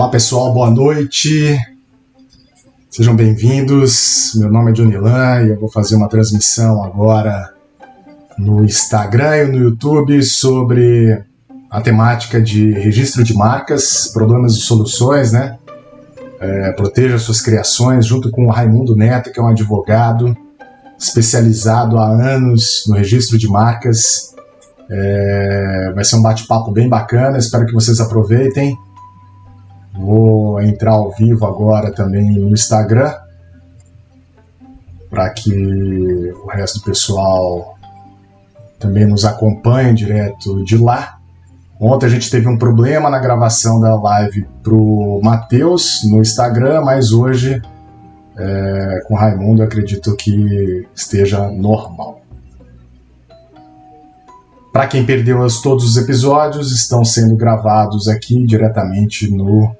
Olá pessoal, boa noite. Sejam bem-vindos. Meu nome é Johnny Lan e eu vou fazer uma transmissão agora no Instagram e no YouTube sobre a temática de registro de marcas, problemas e soluções, né? É, proteja suas criações, junto com o Raimundo Neto, que é um advogado especializado há anos no registro de marcas. É, vai ser um bate-papo bem bacana, espero que vocês aproveitem. Vou entrar ao vivo agora também no Instagram para que o resto do pessoal também nos acompanhe direto de lá. Ontem a gente teve um problema na gravação da live pro Matheus no Instagram, mas hoje é, com Raimundo acredito que esteja normal. Para quem perdeu todos os episódios, estão sendo gravados aqui diretamente no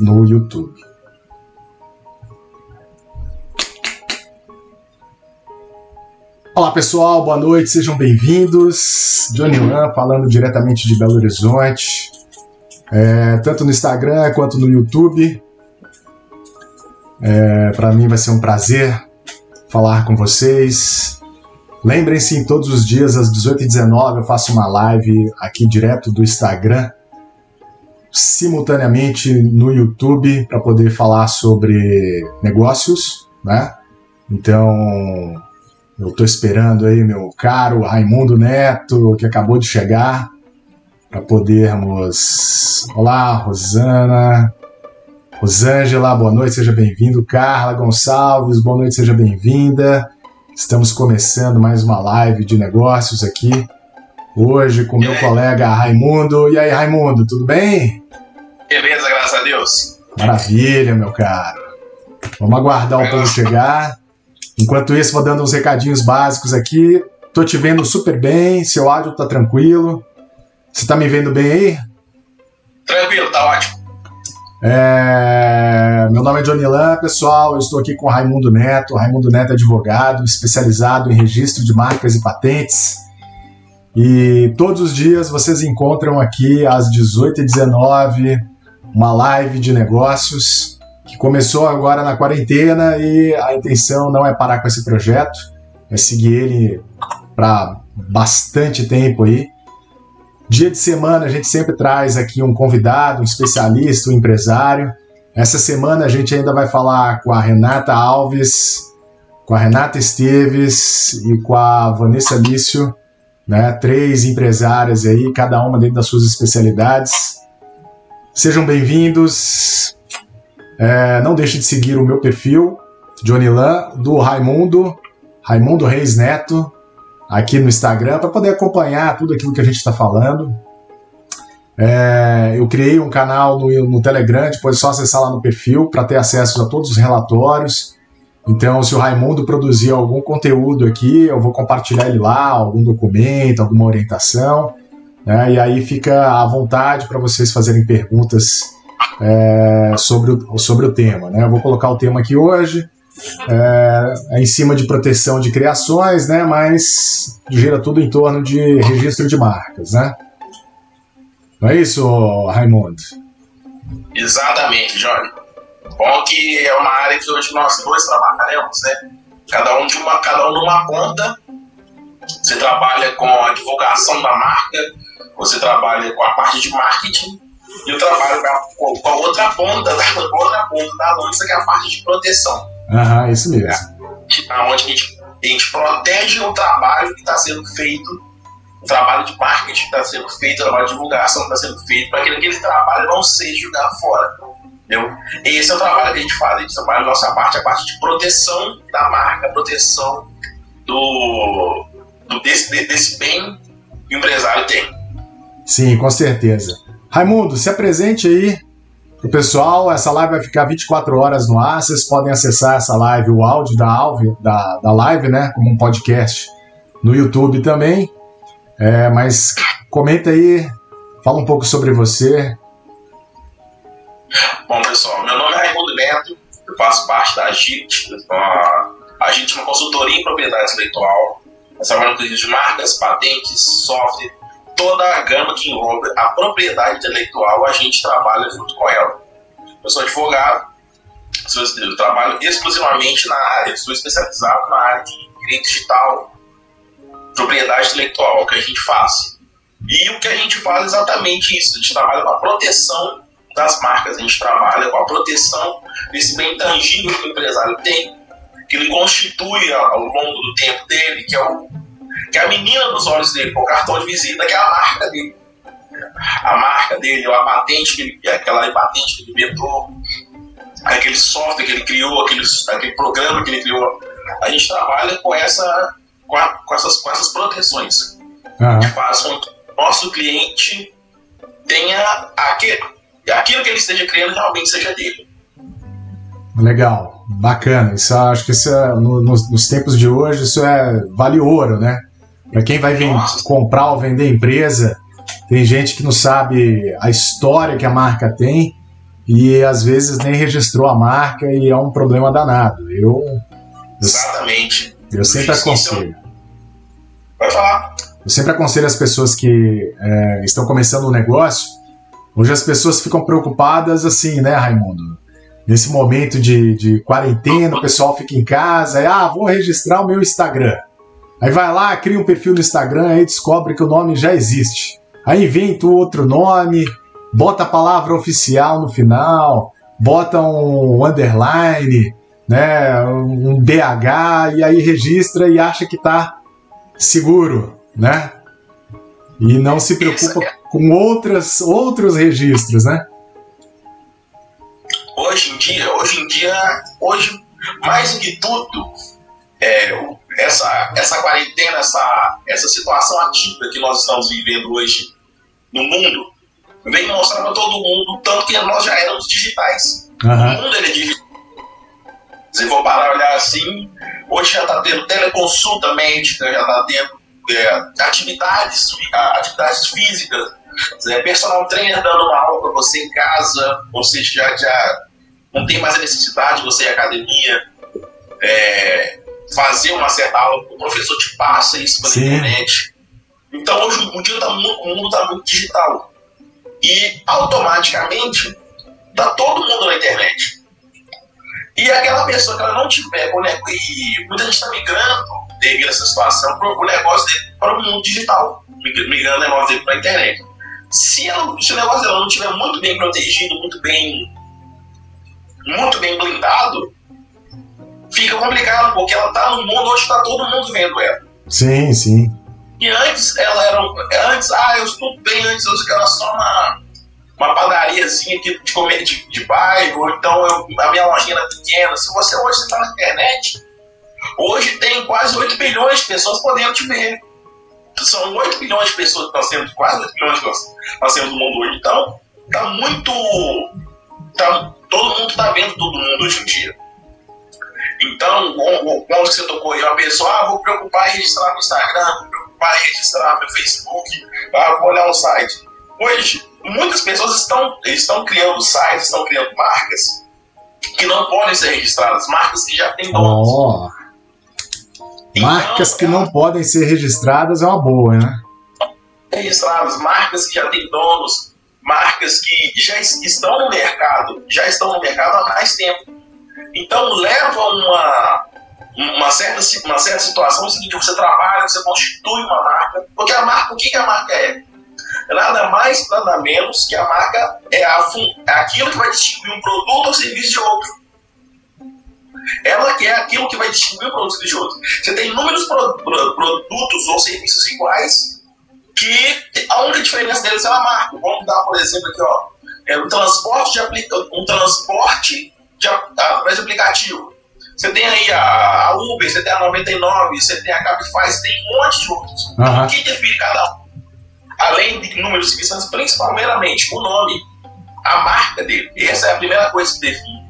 no YouTube. Olá pessoal, boa noite, sejam bem-vindos. Johnny Lan falando diretamente de Belo Horizonte, é, tanto no Instagram quanto no YouTube. É, Para mim vai ser um prazer falar com vocês. Lembrem-se, todos os dias às 18h19 eu faço uma live aqui direto do Instagram simultaneamente no YouTube para poder falar sobre negócios, né? Então, eu estou esperando aí meu caro Raimundo Neto, que acabou de chegar, para podermos. Olá, Rosana. Rosângela, boa noite, seja bem-vindo. Carla Gonçalves, boa noite, seja bem-vinda. Estamos começando mais uma live de negócios aqui. Hoje com meu colega Raimundo. E aí, Raimundo, tudo bem? Beleza, graças a Deus. Maravilha, meu caro. Vamos aguardar o povo chegar. Enquanto isso, vou dando uns recadinhos básicos aqui. Tô te vendo super bem, seu áudio tá tranquilo. Você tá me vendo bem aí? Tranquilo, tá ótimo. É... Meu nome é Johnny Lan, pessoal. Eu estou aqui com o Raimundo Neto. Raimundo Neto é advogado, especializado em registro de marcas e patentes. E todos os dias vocês encontram aqui às 18h19 uma live de negócios que começou agora na quarentena e a intenção não é parar com esse projeto, é seguir ele para bastante tempo aí. Dia de semana a gente sempre traz aqui um convidado, um especialista, um empresário. Essa semana a gente ainda vai falar com a Renata Alves, com a Renata Esteves e com a Vanessa Lício, né? Três empresárias aí, cada uma dentro das suas especialidades. Sejam bem-vindos. É, não deixe de seguir o meu perfil, Johnny Lan, do Raimundo, Raimundo Reis Neto, aqui no Instagram, para poder acompanhar tudo aquilo que a gente está falando. É, eu criei um canal no, no Telegram, depois é só acessar lá no perfil para ter acesso a todos os relatórios. Então, se o Raimundo produzir algum conteúdo aqui, eu vou compartilhar ele lá, algum documento, alguma orientação. Né? E aí fica à vontade para vocês fazerem perguntas é, sobre, o, sobre o tema. Né? Eu vou colocar o tema aqui hoje, é, é, em cima de proteção de criações, né? mas gira tudo em torno de registro de marcas. Né? Não é isso, Raimundo? Exatamente, Johnny. Bom que é uma área que hoje nós dois trabalhamos, né? Cada um de uma, cada um numa ponta. Você trabalha com a divulgação da marca, você trabalha com a parte de marketing e eu trabalho com a, com a outra ponta da outra ponta da lança que é a parte de proteção. Aham, isso mesmo. É, onde a gente, a gente protege o trabalho que está sendo feito, o trabalho de marketing que está sendo feito, o trabalho de divulgação que está sendo feito, para que aquele trabalho não seja jogado fora. Entendeu? Esse é o trabalho que a gente faz, a gente trabalha a nossa parte, a parte de proteção da marca, proteção do, do desse, desse bem que o empresário tem. Sim, com certeza. Raimundo, se apresente aí pro pessoal. Essa live vai ficar 24 horas no ar. Vocês podem acessar essa live, o áudio da, alve, da, da live, né? Como um podcast no YouTube também. É, mas comenta aí, fala um pouco sobre você. Bom, pessoal, meu nome é Raimundo Neto, eu faço parte da AGIT. A gente é uma consultoria em propriedade intelectual. Nós trabalhamos com de marcas, patentes, software toda a gama que envolve a propriedade intelectual, a gente trabalha junto com ela. Eu sou advogado, eu trabalho exclusivamente na área, sou especializado na área de direito digital, propriedade intelectual, é o que a gente faz. E o que a gente faz é exatamente isso, a gente trabalha com a proteção das marcas, a gente trabalha com a proteção desse bem tangível que o empresário tem, que ele constitui ao longo do tempo dele, que é, o, que é a menina dos olhos dele, o cartão de visita, que é a marca dele. A marca dele, ou a patente que ele, aquela patente que ele inventou, aquele software que ele criou, aquele, aquele programa que ele criou. A gente trabalha com, essa, com, a, com essas, com essas proteções. Uhum. Que faz com que o nosso cliente tenha aquele, aquilo que ele esteja criando realmente seja dele. Legal, bacana. Isso, acho que isso é, no, nos, nos, tempos de hoje isso é vale ouro, né? Para quem vai vem, comprar ou vender empresa, tem gente que não sabe a história que a marca tem e às vezes nem registrou a marca e é um problema danado. Eu, Exatamente. Eu, eu sempre aconselho. Vai falar. Eu sempre aconselho as pessoas que é, estão começando um negócio. Hoje as pessoas ficam preocupadas assim, né, Raimundo? Nesse momento de, de quarentena, o pessoal fica em casa, e, ah, vou registrar o meu Instagram. Aí vai lá, cria um perfil no Instagram, aí descobre que o nome já existe. Aí inventa outro nome, bota a palavra oficial no final, bota um underline, né, um BH e aí registra e acha que está seguro, né? E não se preocupa é com outras, outros registros, né? Hoje em dia, hoje em dia, hoje mais do que tudo, é, essa, essa quarentena, essa, essa situação atípica que nós estamos vivendo hoje no mundo, vem mostrar para todo mundo, tanto que nós já éramos digitais. Uhum. O mundo ele é digital. Se for parar olhar assim, hoje já está tendo teleconsulta médica, já está tendo é, atividades, atividades físicas, é, personal trainer dando uma aula para você em casa, você já, já não tem mais a necessidade de você ir à academia, é, fazer uma certa aula, o professor te passa isso pela Sim. internet. Então hoje o, dia tá, o mundo está muito digital e automaticamente tá todo mundo na internet. E aquela pessoa que ela não tiver, e muita gente está migrando devido a essa situação, para o negócio dele para o mundo digital, migrando o negócio dele para a internet. Se, ela, se o negócio dela não estiver muito bem protegido, muito bem, muito bem blindado, fica complicado, porque ela está no mundo onde está todo mundo vendo ela. Sim, sim. E antes ela era. Antes, ah, eu estou bem, antes eu era só uma, uma padariazinha aqui de, comer, de, de bairro, ou então eu, a minha lojinha era pequena. Se você hoje está na internet, hoje tem quase 8 bilhões de pessoas podendo te ver. São 8 bilhões de pessoas que nós temos, quase 8 bilhões que nós, nós temos no mundo hoje. Então, tá muito. Tá, todo mundo está vendo todo mundo hoje em dia. Então, quando você tocou aí, uma pessoa, ah, vou preocupar em registrar no Instagram, vou vai registrar no Facebook, ah, vou olhar um site. Hoje, muitas pessoas estão, estão criando sites, estão criando marcas que não podem ser registradas, marcas que já têm donos. Oh. Então, marcas que não podem ser registradas é uma boa, né? Registradas, marcas que já têm donos, marcas que já estão no mercado, já estão no mercado há mais tempo. Então leva uma, uma certa, uma certa situação é o seguinte, você trabalha, você constitui uma marca, porque a marca, o que, que a marca é? Nada mais, nada menos que a marca é, a, é aquilo que vai distinguir um produto ou serviço de outro. Ela que é aquilo que vai distinguir um produto de outro. Você tem inúmeros pro, pro, produtos ou serviços iguais que a única diferença deles é a marca. Vamos dar, por exemplo, aqui, ó, é um transporte de aplica um transporte de, através de aplicativo. Você tem aí a, a Uber, você tem a 99, você tem a Cabify, você tem um monte de outros. Uhum. Então, o que define cada um? Além de números de serviços, principalmente o nome, a marca dele. Essa é a primeira coisa que define.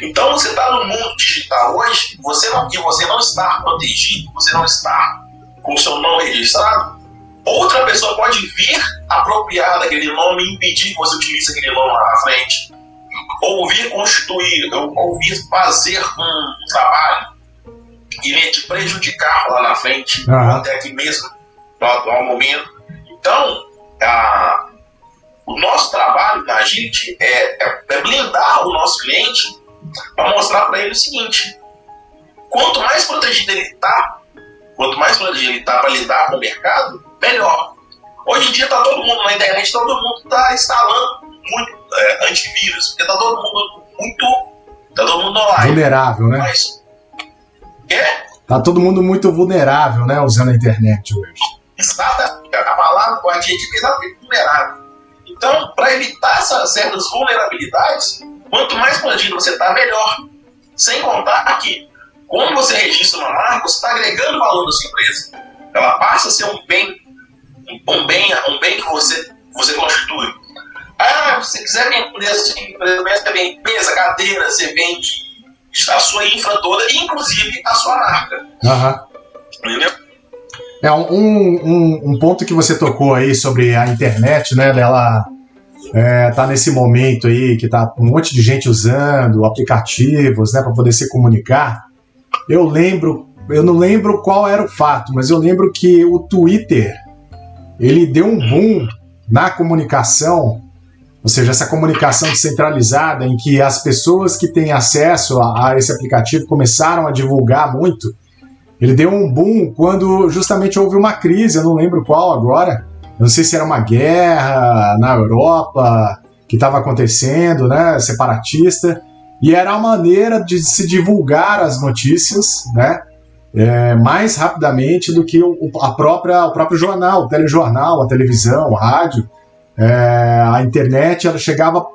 Então, você está no mundo digital hoje, você não, e você não está protegido, você não está com o seu nome registrado, outra pessoa pode vir apropriar daquele nome e impedir que você utilize aquele nome lá na frente ouvir constituir, ouvir fazer um trabalho e te prejudicar lá na frente, uhum. até aqui mesmo, no atual momento. Então, a, o nosso trabalho na gente é, é, é blindar o nosso cliente para mostrar para ele o seguinte: quanto mais protegido ele está, quanto mais protegido ele está para lidar com o mercado, melhor. Hoje em dia está todo mundo na internet, todo mundo está instalando muito é, antivírus, porque está todo mundo muito. Está todo mundo online. Vulnerável, né? Mas, é? Tá todo mundo muito vulnerável, né? Usando a internet hoje. Exatamente. A palavra com a gente exatamente vulnerável. Então, para evitar essas certas vulnerabilidades, quanto mais protegido você está, melhor. Sem contar que, quando você registra uma marca, você está agregando valor da sua empresa. Ela passa a ser um bem, um bem, um bem que você, você constitui. Ah, se você quiser vender a sua empresa, você vende mesa, cadeira, você vende a sua infra toda, inclusive a sua marca. Uhum. Entendeu? É um, um, um, ponto que você tocou aí sobre a internet, né? Dela é, tá nesse momento aí que tá um monte de gente usando aplicativos, né, para poder se comunicar. Eu lembro, eu não lembro qual era o fato, mas eu lembro que o Twitter ele deu um boom na comunicação ou seja, essa comunicação descentralizada em que as pessoas que têm acesso a, a, esse aplicativo começaram a divulgar muito, ele deu um boom quando justamente houve uma crise, eu não lembro qual agora, não sei se era uma guerra na Europa que estava acontecendo, né, separatista, e era a maneira de se divulgar as notícias, né, é, mais rapidamente do que o, a própria, o próprio jornal, o telejornal, a televisão, o rádio. É, a internet ela chegava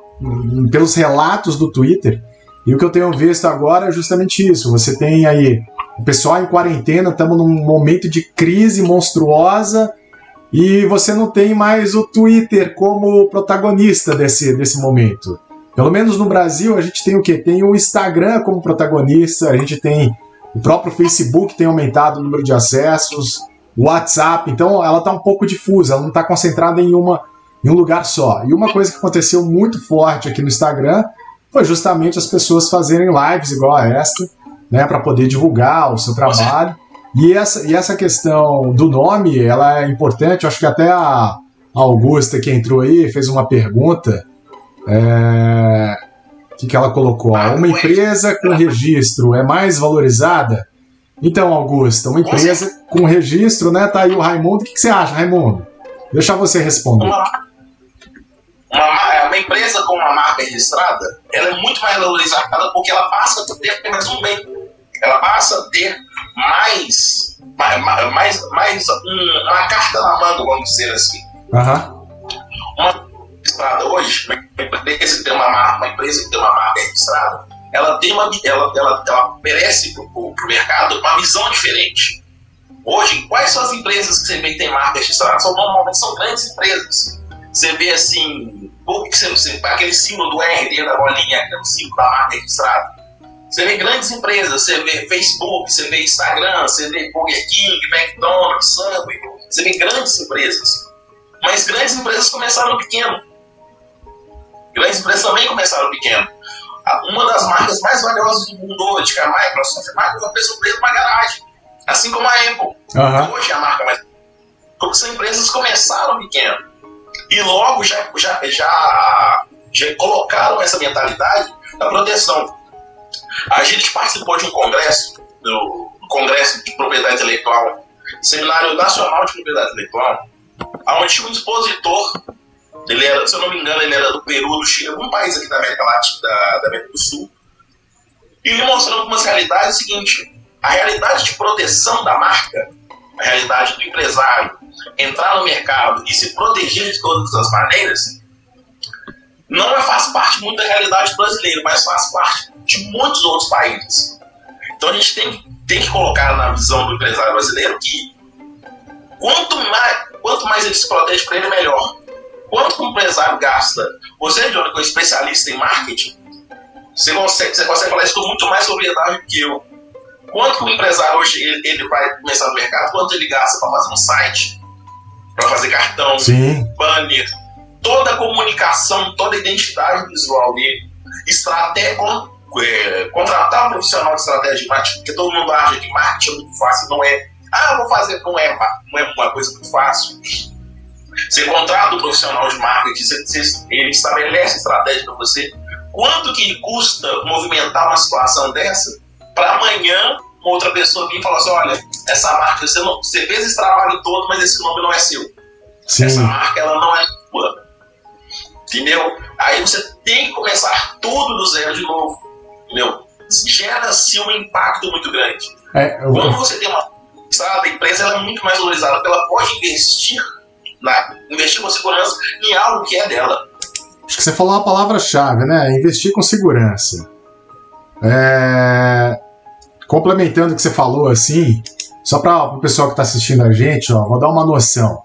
pelos relatos do Twitter. E o que eu tenho visto agora é justamente isso. Você tem aí o pessoal em quarentena, estamos num momento de crise monstruosa e você não tem mais o Twitter como protagonista desse, desse momento. Pelo menos no Brasil, a gente tem o quê? Tem o Instagram como protagonista, a gente tem o próprio Facebook tem aumentado o número de acessos, o WhatsApp, então ela está um pouco difusa, ela não está concentrada em uma em um lugar só. E uma coisa que aconteceu muito forte aqui no Instagram foi justamente as pessoas fazerem lives igual a esta, né, para poder divulgar o seu trabalho. E essa, e essa questão do nome, ela é importante. Eu acho que até a Augusta que entrou aí fez uma pergunta. É, que, que ela colocou? Uma empresa com registro é mais valorizada? Então, Augusta, uma empresa com registro, né? Tá aí o Raimundo. O que, que você acha, Raimundo? Deixa você responder uma, é, uma empresa com uma marca registrada, ela é muito mais valorizada porque ela passa a ter mais um bem. Ela passa a ter mais, mais, mais, mais um, uma carta na manga, vamos dizer assim. Uhum. Uma registrada hoje, uma empresa que tem uma marca, uma empresa que tem uma marca registrada, ela tem uma, ela, ela, ela oferece para o mercado uma visão diferente. Hoje, quais são as empresas que você vê que tem marca registrada? São, normalmente são grandes empresas você vê assim, pouco que você, você, aquele símbolo do R dentro da bolinha, aquele símbolo da marca registrada. Você vê grandes empresas, você vê Facebook, você vê Instagram, você vê Burger King, McDonald's, Subway, você vê grandes empresas. Mas grandes empresas começaram pequeno. Grandes empresas também começaram pequeno. Uma das marcas mais valiosas do mundo hoje, que é a Microsoft, a Microsoft fez uma garagem. Assim como a Apple. Uhum. Hoje é a marca mais. Porque são empresas que começaram pequeno e logo já, já, já, já colocaram essa mentalidade da proteção. A gente participou de um congresso, do Congresso de Propriedade Intelectual, Seminário Nacional de Propriedade Intelectual, onde um expositor, ele era, se eu não me engano, ele era do Peru, do Chile, algum país aqui da América Latina, da, da América do Sul, e ele mostrou algumas realidades seguinte, a realidade de proteção da marca, a realidade do empresário, entrar no mercado e se proteger de todas as maneiras, não é, faz parte muito da realidade brasileira, mas faz parte de muitos outros países. Então a gente tem, tem que colocar na visão do empresário brasileiro que quanto mais, quanto mais ele se protege para ele, melhor. Quanto o empresário gasta, você, Johnny, que é um especialista em marketing, você consegue, você consegue falar isso com muito mais sobriedade que eu. Quanto o empresário hoje ele, ele vai começar no mercado, quanto ele gasta para fazer um site, para fazer cartão, Sim. banner, toda a comunicação, toda a identidade visual dele, estratégia, é, contratar um profissional de estratégia de marketing, porque todo mundo acha que marketing é muito fácil, não é. Ah, vou fazer, não é, não é uma coisa muito fácil. Você contrata um profissional de marketing, você, ele estabelece estratégia para você. Quanto que custa movimentar uma situação dessa para amanhã uma outra pessoa vir e falar assim, olha, essa marca, você, não, você fez esse trabalho todo, mas esse nome não é seu. Sim. Essa marca, ela não é sua. Entendeu? Aí você tem que começar tudo do zero de novo. Entendeu? Gera-se um impacto muito grande. É, eu... Quando você tem uma a empresa ela é muito mais valorizada, porque ela pode investir na, investir com segurança em algo que é dela. Acho que você falou uma palavra-chave, né? Investir com segurança. É... Complementando o que você falou, assim, só para o pessoal que está assistindo a gente, ó, vou dar uma noção.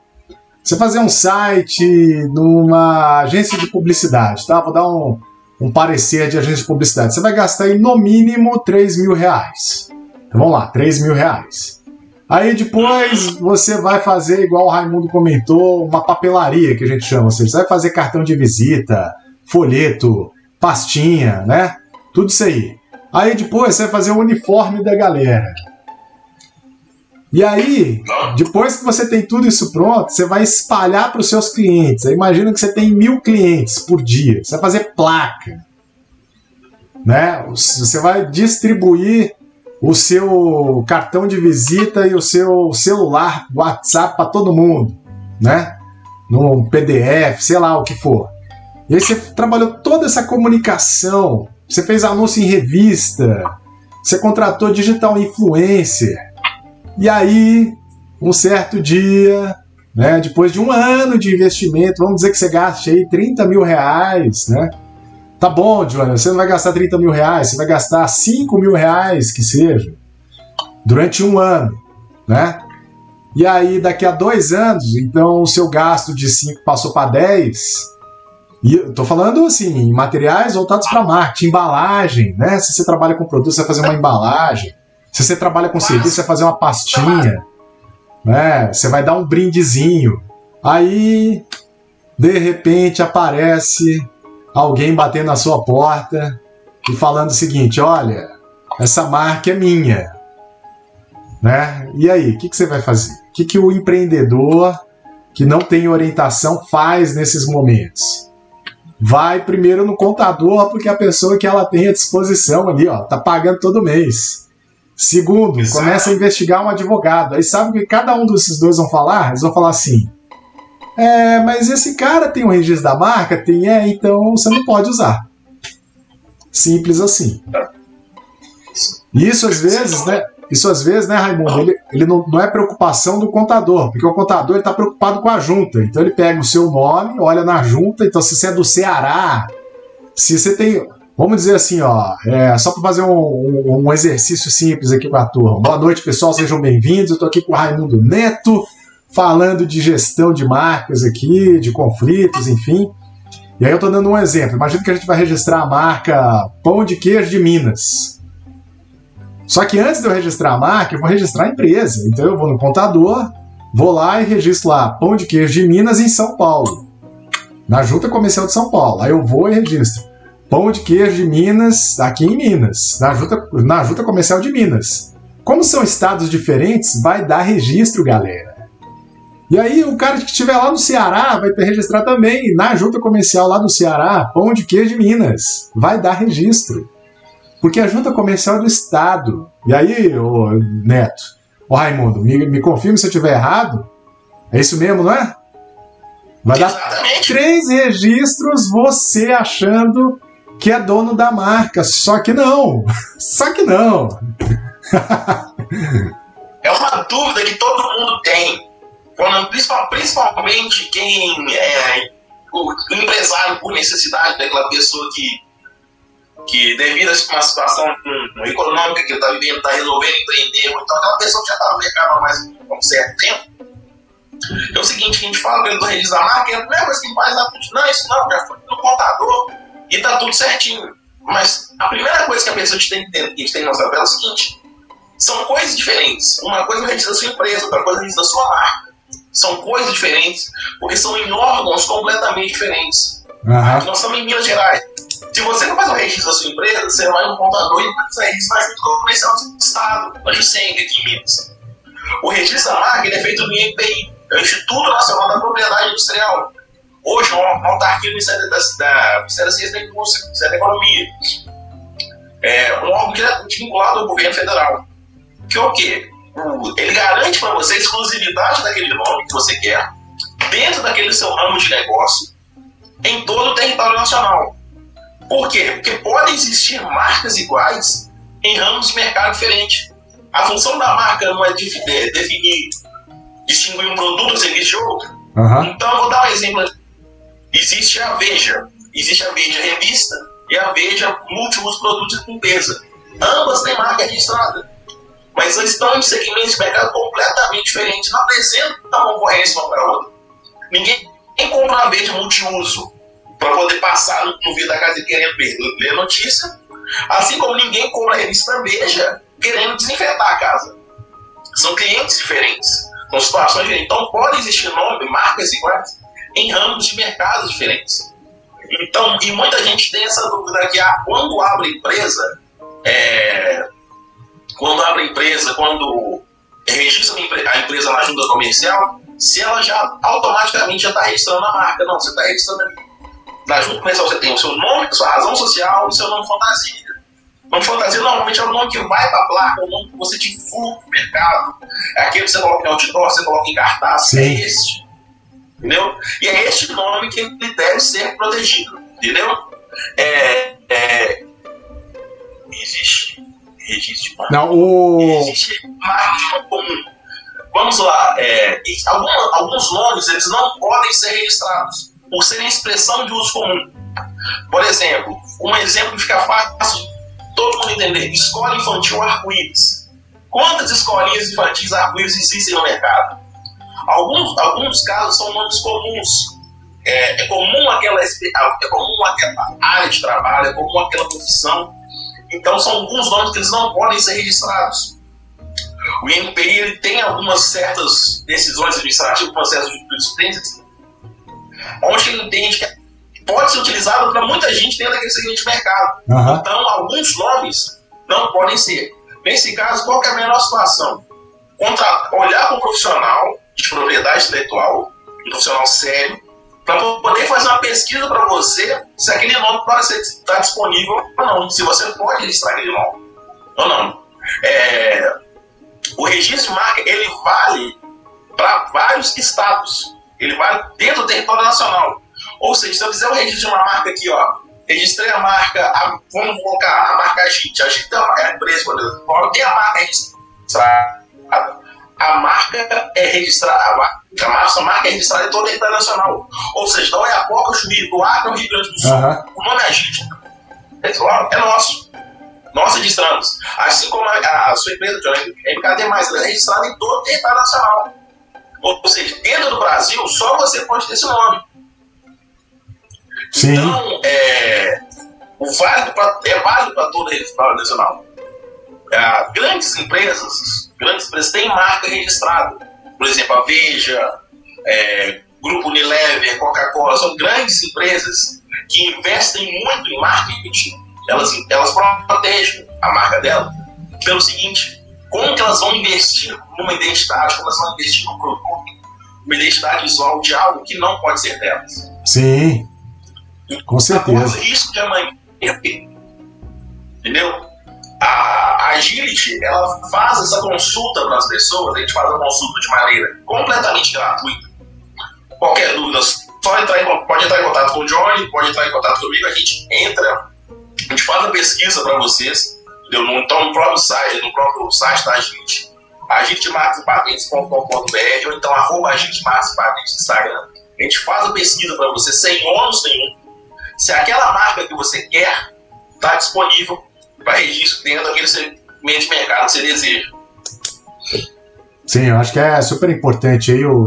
Você fazer um site numa agência de publicidade, tá? Vou dar um, um parecer de agência de publicidade. Você vai gastar aí no mínimo 3 mil reais. Então vamos lá, 3 mil reais. Aí depois você vai fazer, igual o Raimundo comentou, uma papelaria que a gente chama. Você vai fazer cartão de visita, folheto, pastinha, né? Tudo isso aí. Aí depois você vai fazer o uniforme da galera. E aí, depois que você tem tudo isso pronto, você vai espalhar para os seus clientes. Aí imagina que você tem mil clientes por dia. Você vai fazer placa. Né? Você vai distribuir o seu cartão de visita e o seu celular, WhatsApp para todo mundo, né? No PDF, sei lá o que for. E aí você trabalhou toda essa comunicação, você fez anúncio em revista, você contratou digital influencer. E aí, um certo dia, né, depois de um ano de investimento, vamos dizer que você gaste aí 30 mil reais, né? Tá bom, Joana, você não vai gastar 30 mil reais, você vai gastar 5 mil reais, que seja, durante um ano, né? E aí, daqui a dois anos, então o seu gasto de 5 passou para 10. E eu tô falando assim, materiais voltados para marketing, embalagem, né? Se você trabalha com produto, você vai fazer uma embalagem. Se você trabalha com serviço, você vai fazer uma pastinha, né? Você vai dar um brindezinho. Aí, de repente, aparece alguém batendo na sua porta e falando o seguinte: olha, essa marca é minha. Né? E aí, o que, que, você vai fazer? O que, que o empreendedor que não tem orientação faz nesses momentos? Vai primeiro no contador, porque a pessoa que ela tem à disposição ali, ó, tá pagando todo mês. Segundo, Exato. começa a investigar um advogado. Aí sabe o que cada um desses dois vão falar? Eles vão falar assim: é, mas esse cara tem o um registro da marca? Tem, é, então você não pode usar. Simples assim. Isso às vezes, né? Isso às vezes, né, Raimundo? Ele, ele não, não é preocupação do contador, porque o contador está preocupado com a junta. Então ele pega o seu nome, olha na junta. Então, se você é do Ceará, se você tem. Vamos dizer assim, ó, é, só para fazer um, um, um, exercício simples aqui com a turma. Boa noite, pessoal, sejam bem-vindos. Eu estou aqui com o Raimundo Neto falando de gestão de marcas aqui, de conflitos, enfim. E aí eu estou dando um exemplo. Imagina que a gente vai registrar a marca Pão de Queijo de Minas. Só que antes de eu registrar a marca, eu vou registrar a empresa. Então eu vou no contador, vou lá e registro lá Pão de Queijo de Minas em São Paulo. Na Junta Comercial de São Paulo. Aí eu vou e registro. Pão de queijo de Minas, aqui em Minas, na Junta, na Junta Comercial de Minas. Como são estados diferentes, vai dar registro, galera. E aí o cara que estiver lá no Ceará vai ter registrar também, na junta comercial lá do Ceará, pão de queijo de Minas. Vai dar registro. Porque a junta comercial é do Estado. E aí, ô Neto, ô Raimundo, me, me confirme se eu estiver errado. É isso mesmo, não é? Vai dar três registros você achando que é dono da marca. Só que não. Só que não. é uma dúvida que todo mundo tem principalmente quem é o empresário por necessidade, daquela pessoa que, que devido a uma situação econômica que ele está vivendo, está resolvendo empreender, então aquela pessoa que já está no mercado há mais um certo tempo. É o seguinte, a gente fala pelo registro da marca, não é mais que faz a não, isso não, já foi no contador e está tudo certinho. Mas a primeira coisa que a pessoa tem que, tem que mostrar para ela é o seguinte: são coisas diferentes. Uma coisa é o registro da sua empresa, outra coisa é o registro da sua marca. São coisas diferentes, porque são em órgãos completamente diferentes. Uhum. Nós estamos em Minas Gerais. Se você não faz o registro da sua empresa, você vai no contador e faz o registro na junta comercial do Estado, na Jusenga, aqui em Minas. O registro da marca é feito no INPI, é o Instituto Nacional da Propriedade Industrial. Hoje, uma autarquia do Ministério da, da, Ministério da Ciência Ministério da Economia. É um órgão diretamente vinculado ao governo federal. Que é o quê? Ele garante para você a exclusividade daquele nome que você quer, dentro daquele seu ramo de negócio, em todo o território nacional. Por quê? Porque podem existir marcas iguais em ramos de mercado diferentes. A função da marca não é definir, distinguir um produto ou serviço de outro. Uhum. Então, eu vou dar um exemplo. Existe a Veja, existe a Veja Revista e a Veja Múltiplos Produtos de Limpeza. Ambas têm marca registrada, mas estão em segmentos de mercado completamente diferentes, não apresentam concorrência uma para a outra. Ninguém compra uma Veja multiuso para poder passar no, no vídeo da casa querendo ler notícia, assim como ninguém compra a revista Veja querendo desinfetar a casa. São clientes diferentes, com situações diferentes. Então, pode existir nome, marcas iguais, em ramos de mercados diferentes. Então, e muita gente tem essa dúvida que ah, quando abre empresa, é, quando abre empresa, quando registra a empresa na junta comercial, se ela já automaticamente já está registrando a marca. Não, você está registrando na junta comercial, você tem o seu nome, a sua razão social e o seu nome fantasia. Nome fantasia normalmente é o nome que vai para a placa, é o nome que você divulga no mercado. É aquele que você coloca em outdoor, você coloca em cartaz. Sim. É este. Entendeu? E é este nome que ele deve ser protegido. Entendeu? É, é, existe registro de. Não, o... Existe marca comum. Vamos lá. É, alguns, alguns nomes eles não podem ser registrados por serem expressão de uso comum. Por exemplo, um exemplo que fica fácil todo mundo entender, escola infantil arco-íris. Quantas escolinhas infantis arco-íris existem no mercado? Alguns, alguns casos são nomes comuns. É, é, comum aquela, é comum aquela área de trabalho, é comum aquela profissão. Então são alguns nomes que eles não podem ser registrados. O INPI tem algumas certas decisões administrativas, processos de jurisprudência, onde ele entende que pode ser utilizado para muita gente dentro daquele segmento de mercado. Uhum. Então, alguns nomes não podem ser. Nesse caso, qual é a melhor situação? Contra, olhar para um profissional de propriedade intelectual, um profissional sério, para poder fazer uma pesquisa para você se aquele nome estar disponível ou não, se você pode registrar aquele nome ou não. É, o registro de marca ele vale para vários estados, ele vale dentro do território nacional. Ou seja, se eu fizer o registro de uma marca aqui, ó, registrei a marca, a, vamos colocar a marca Agite. Agite é a empresa, por tem a marca registrada. A marca é registrada, a marca, a marca é registrada em toda a internacional. Ou seja, da Oiapoca, Chuí, do Acre ao Rio Grande do Sul. Uhum. O nome é Agite. É nosso. Nós registramos. Assim como a, a sua empresa, a MKD, ela é registrada em todo o território nacional. Ou seja, dentro do Brasil, só você pode ter esse nome. Sim. Então, é, o válido pra, é válido para toda a rede nacional. É, grandes empresas, grandes empresas têm marca registrada. Por exemplo, a Veja, é, Grupo Unilever, Coca-Cola, são grandes empresas que investem muito em marketing. Elas, elas protegem a marca dela pelo seguinte: como que elas vão investir numa identidade, como elas vão investir num produto, uma identidade visual de algo que não pode ser delas. Sim. Com certeza. O risco de amanhã Entendeu? A Agility, ela faz essa consulta para as pessoas, a gente faz a consulta de maneira completamente gratuita. Qualquer dúvida, só entrar em, pode entrar em contato com o Johnny, pode entrar em contato comigo, a gente entra, a gente faz a pesquisa para vocês, entendeu? Então, no próprio site, no próprio site da Agility, agilitmarketingpatentes.com.br ou então arroba agilitmarketingpatentes no Instagram. A gente faz a pesquisa para você sem ônus nenhum se aquela marca que você quer está disponível para registro dentro daquele segmento de mercado que você deseja. Sim, eu acho que é super importante aí o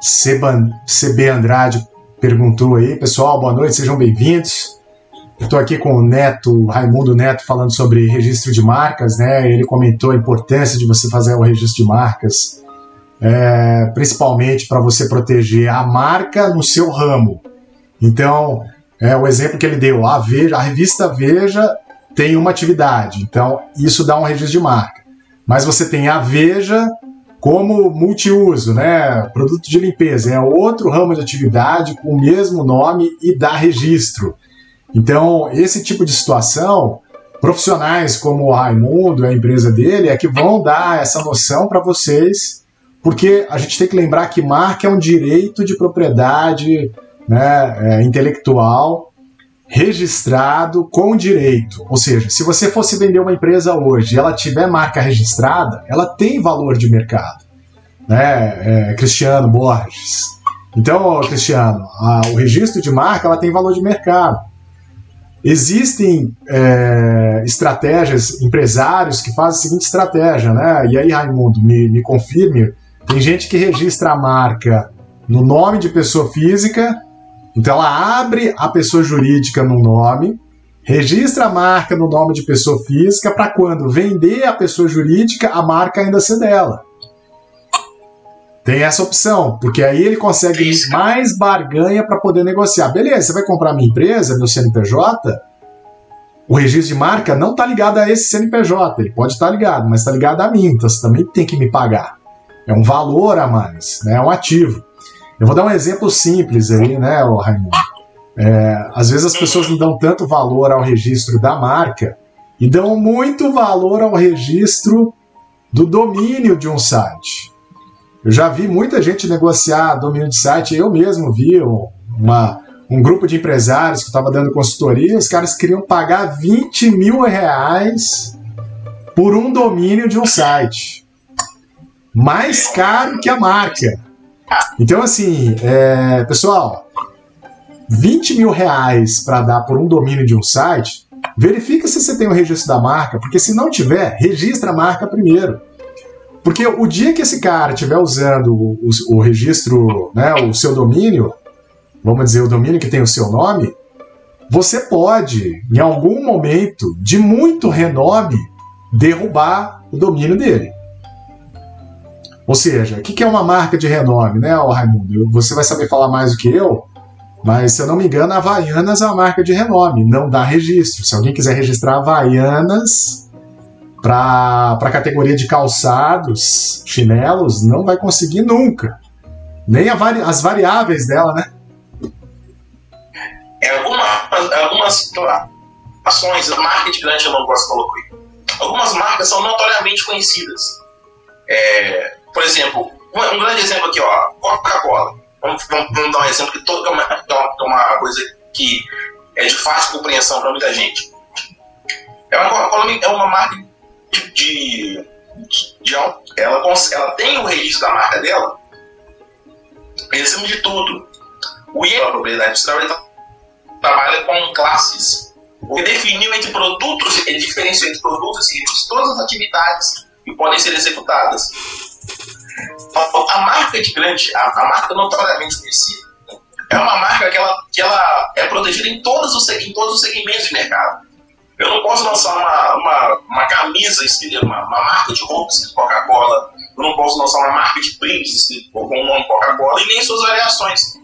CB Andrade perguntou aí, pessoal, boa noite, sejam bem-vindos. Estou aqui com o Neto, Raimundo Neto, falando sobre registro de marcas, né? Ele comentou a importância de você fazer o registro de marcas, é, principalmente para você proteger a marca no seu ramo. Então, é o exemplo que ele deu. A, Veja, a revista Veja tem uma atividade, então isso dá um registro de marca. Mas você tem a Veja como multiuso, né? Produto de limpeza é outro ramo de atividade com o mesmo nome e dá registro. Então, esse tipo de situação, profissionais como o Raimundo, a empresa dele, é que vão dar essa noção para vocês, porque a gente tem que lembrar que marca é um direito de propriedade né, é, intelectual registrado com direito. Ou seja, se você fosse vender uma empresa hoje e ela tiver marca registrada, ela tem valor de mercado. Né? É, Cristiano Borges. Então, Cristiano, a, o registro de marca ela tem valor de mercado. Existem é, estratégias, empresários que fazem a seguinte estratégia, né? E aí, Raimundo, me, me confirme. Tem gente que registra a marca no nome de pessoa física então ela abre a pessoa jurídica no nome, registra a marca no nome de pessoa física para quando vender a pessoa jurídica, a marca ainda ser dela. Tem essa opção, porque aí ele consegue mais barganha para poder negociar. Beleza, você vai comprar minha empresa, meu CNPJ? O registro de marca não está ligado a esse CNPJ, ele pode estar tá ligado, mas está ligado a mim, então você também tem que me pagar. É um valor a mais, né? é um ativo. Eu vou dar um exemplo simples aí, né, Raimundo? É, às vezes as pessoas não dão tanto valor ao registro da marca e dão muito valor ao registro do domínio de um site. Eu já vi muita gente negociar domínio de site, eu mesmo vi uma, um grupo de empresários que estava dando consultoria, os caras queriam pagar 20 mil reais por um domínio de um site. Mais caro que a marca. Então, assim, é, pessoal, 20 mil reais para dar por um domínio de um site, verifica se você tem o registro da marca, porque se não tiver, registra a marca primeiro. Porque o dia que esse cara estiver usando o, o, registro, né, o seu domínio, vamos dizer, o domínio que tem o seu nome, você pode, em algum momento de muito renome, derrubar o domínio dele. Ou seja, o que é uma marca de renome, né, Raimundo? Você vai saber falar mais do que eu, mas se eu não me engano, a Havaianas é uma marca de renome, não dá registro. Se alguém quiser registrar Havaianas para a categoria de calçados, chinelos, não vai conseguir nunca. Nem vari, as variáveis dela, né? É, algumas, algumas situações, marketing grande eu não gosto de colocar. Algumas marcas são notoriamente conhecidas. É, por exemplo, um, um grande exemplo aqui, ó, Coca-Cola. Vamos, vamos, vamos, dar um exemplo que, todo, é, uma, é uma coisa que é de fácil compreensão para muita gente. É uma Coca-Cola é uma marca de, de, de, ela, ela tem o registro da marca dela em de tudo. O IE, a propriedade industrial, ele trabalha com classes. Que definiu entre produtos, ele diferenciou entre produtos e todas as atividades que podem ser executadas. A, marca de grande, a, a, marca notoriamente conhecida, é uma marca que ela, que ela é protegida em todos, os, em todos os segmentos de mercado. Eu não posso lançar uma, uma, uma camisa uma, uma marca de roupa escrita Coca-Cola, eu não posso lançar uma marca de brindes com o nome Coca-Cola e nem suas variações.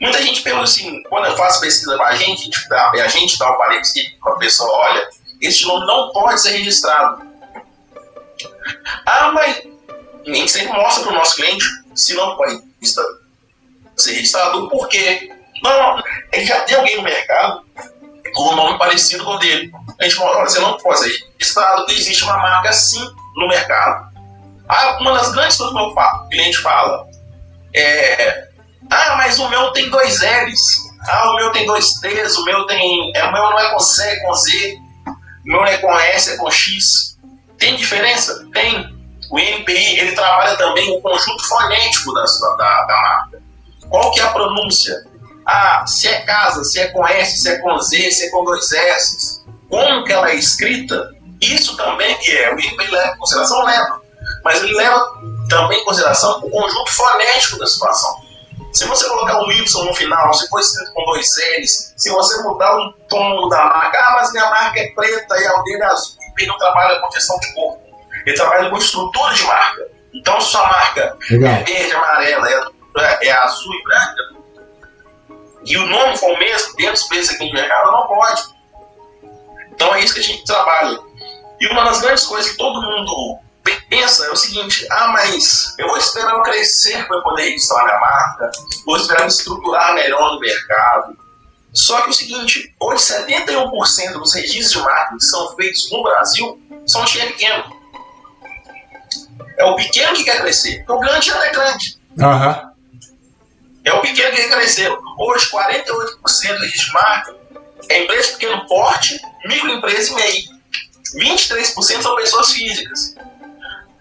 Muita gente pergunta assim, quando eu faço pesquisa com a gente, dá, a gente dá o parecer para a pessoa, olha, este nome não pode ser registrado. Ah, mas nem sempre mostra para o nosso cliente se não pode ser registrado. Por quê? Não, ele já tem alguém no mercado com um nome parecido com o dele. A gente fala, você não pode ser registrado, existe uma marca assim no mercado. Ah, uma das grandes coisas que o meu cliente fala é: Ah, mas o meu tem dois L's. Ah, o meu tem dois T's, o meu tem. É, o meu não é com C, é com Z. O meu não é com S, é com X. Tem diferença? Tem. O INPI ele trabalha também o conjunto fonético da, da, da marca. Qual que é a pronúncia? Ah, se é casa, se é com S, se é com Z, se é com dois S. Como que ela é escrita? Isso também é. O INPI leva em consideração, leva. Mas ele leva também em consideração o conjunto fonético da situação. Se você colocar um Y no final, se for escrito com dois L's, se você mudar um tom da marca, ah, mas minha marca é preta e a dele é azul, INPI não trabalha com gestão de corpo ele trabalha com estrutura de marca. Então, se sua marca Legal. é verde, amarela, é, é azul e branca, e o nome for o mesmo dentro do aqui de mercado, não pode. Então, é isso que a gente trabalha. E uma das grandes coisas que todo mundo pensa é o seguinte: ah, mas eu vou esperar eu crescer para poder registrar minha marca, vou esperar me estruturar melhor no mercado. Só que o seguinte, hoje 71% dos registros de marca que são feitos no Brasil são de pequeno. É o pequeno que quer crescer, o grande já é grande. Uhum. É o pequeno que quer crescer. Hoje, 48% de marca é empresa de pequeno porte, microempresa e MEI. 23% são pessoas físicas.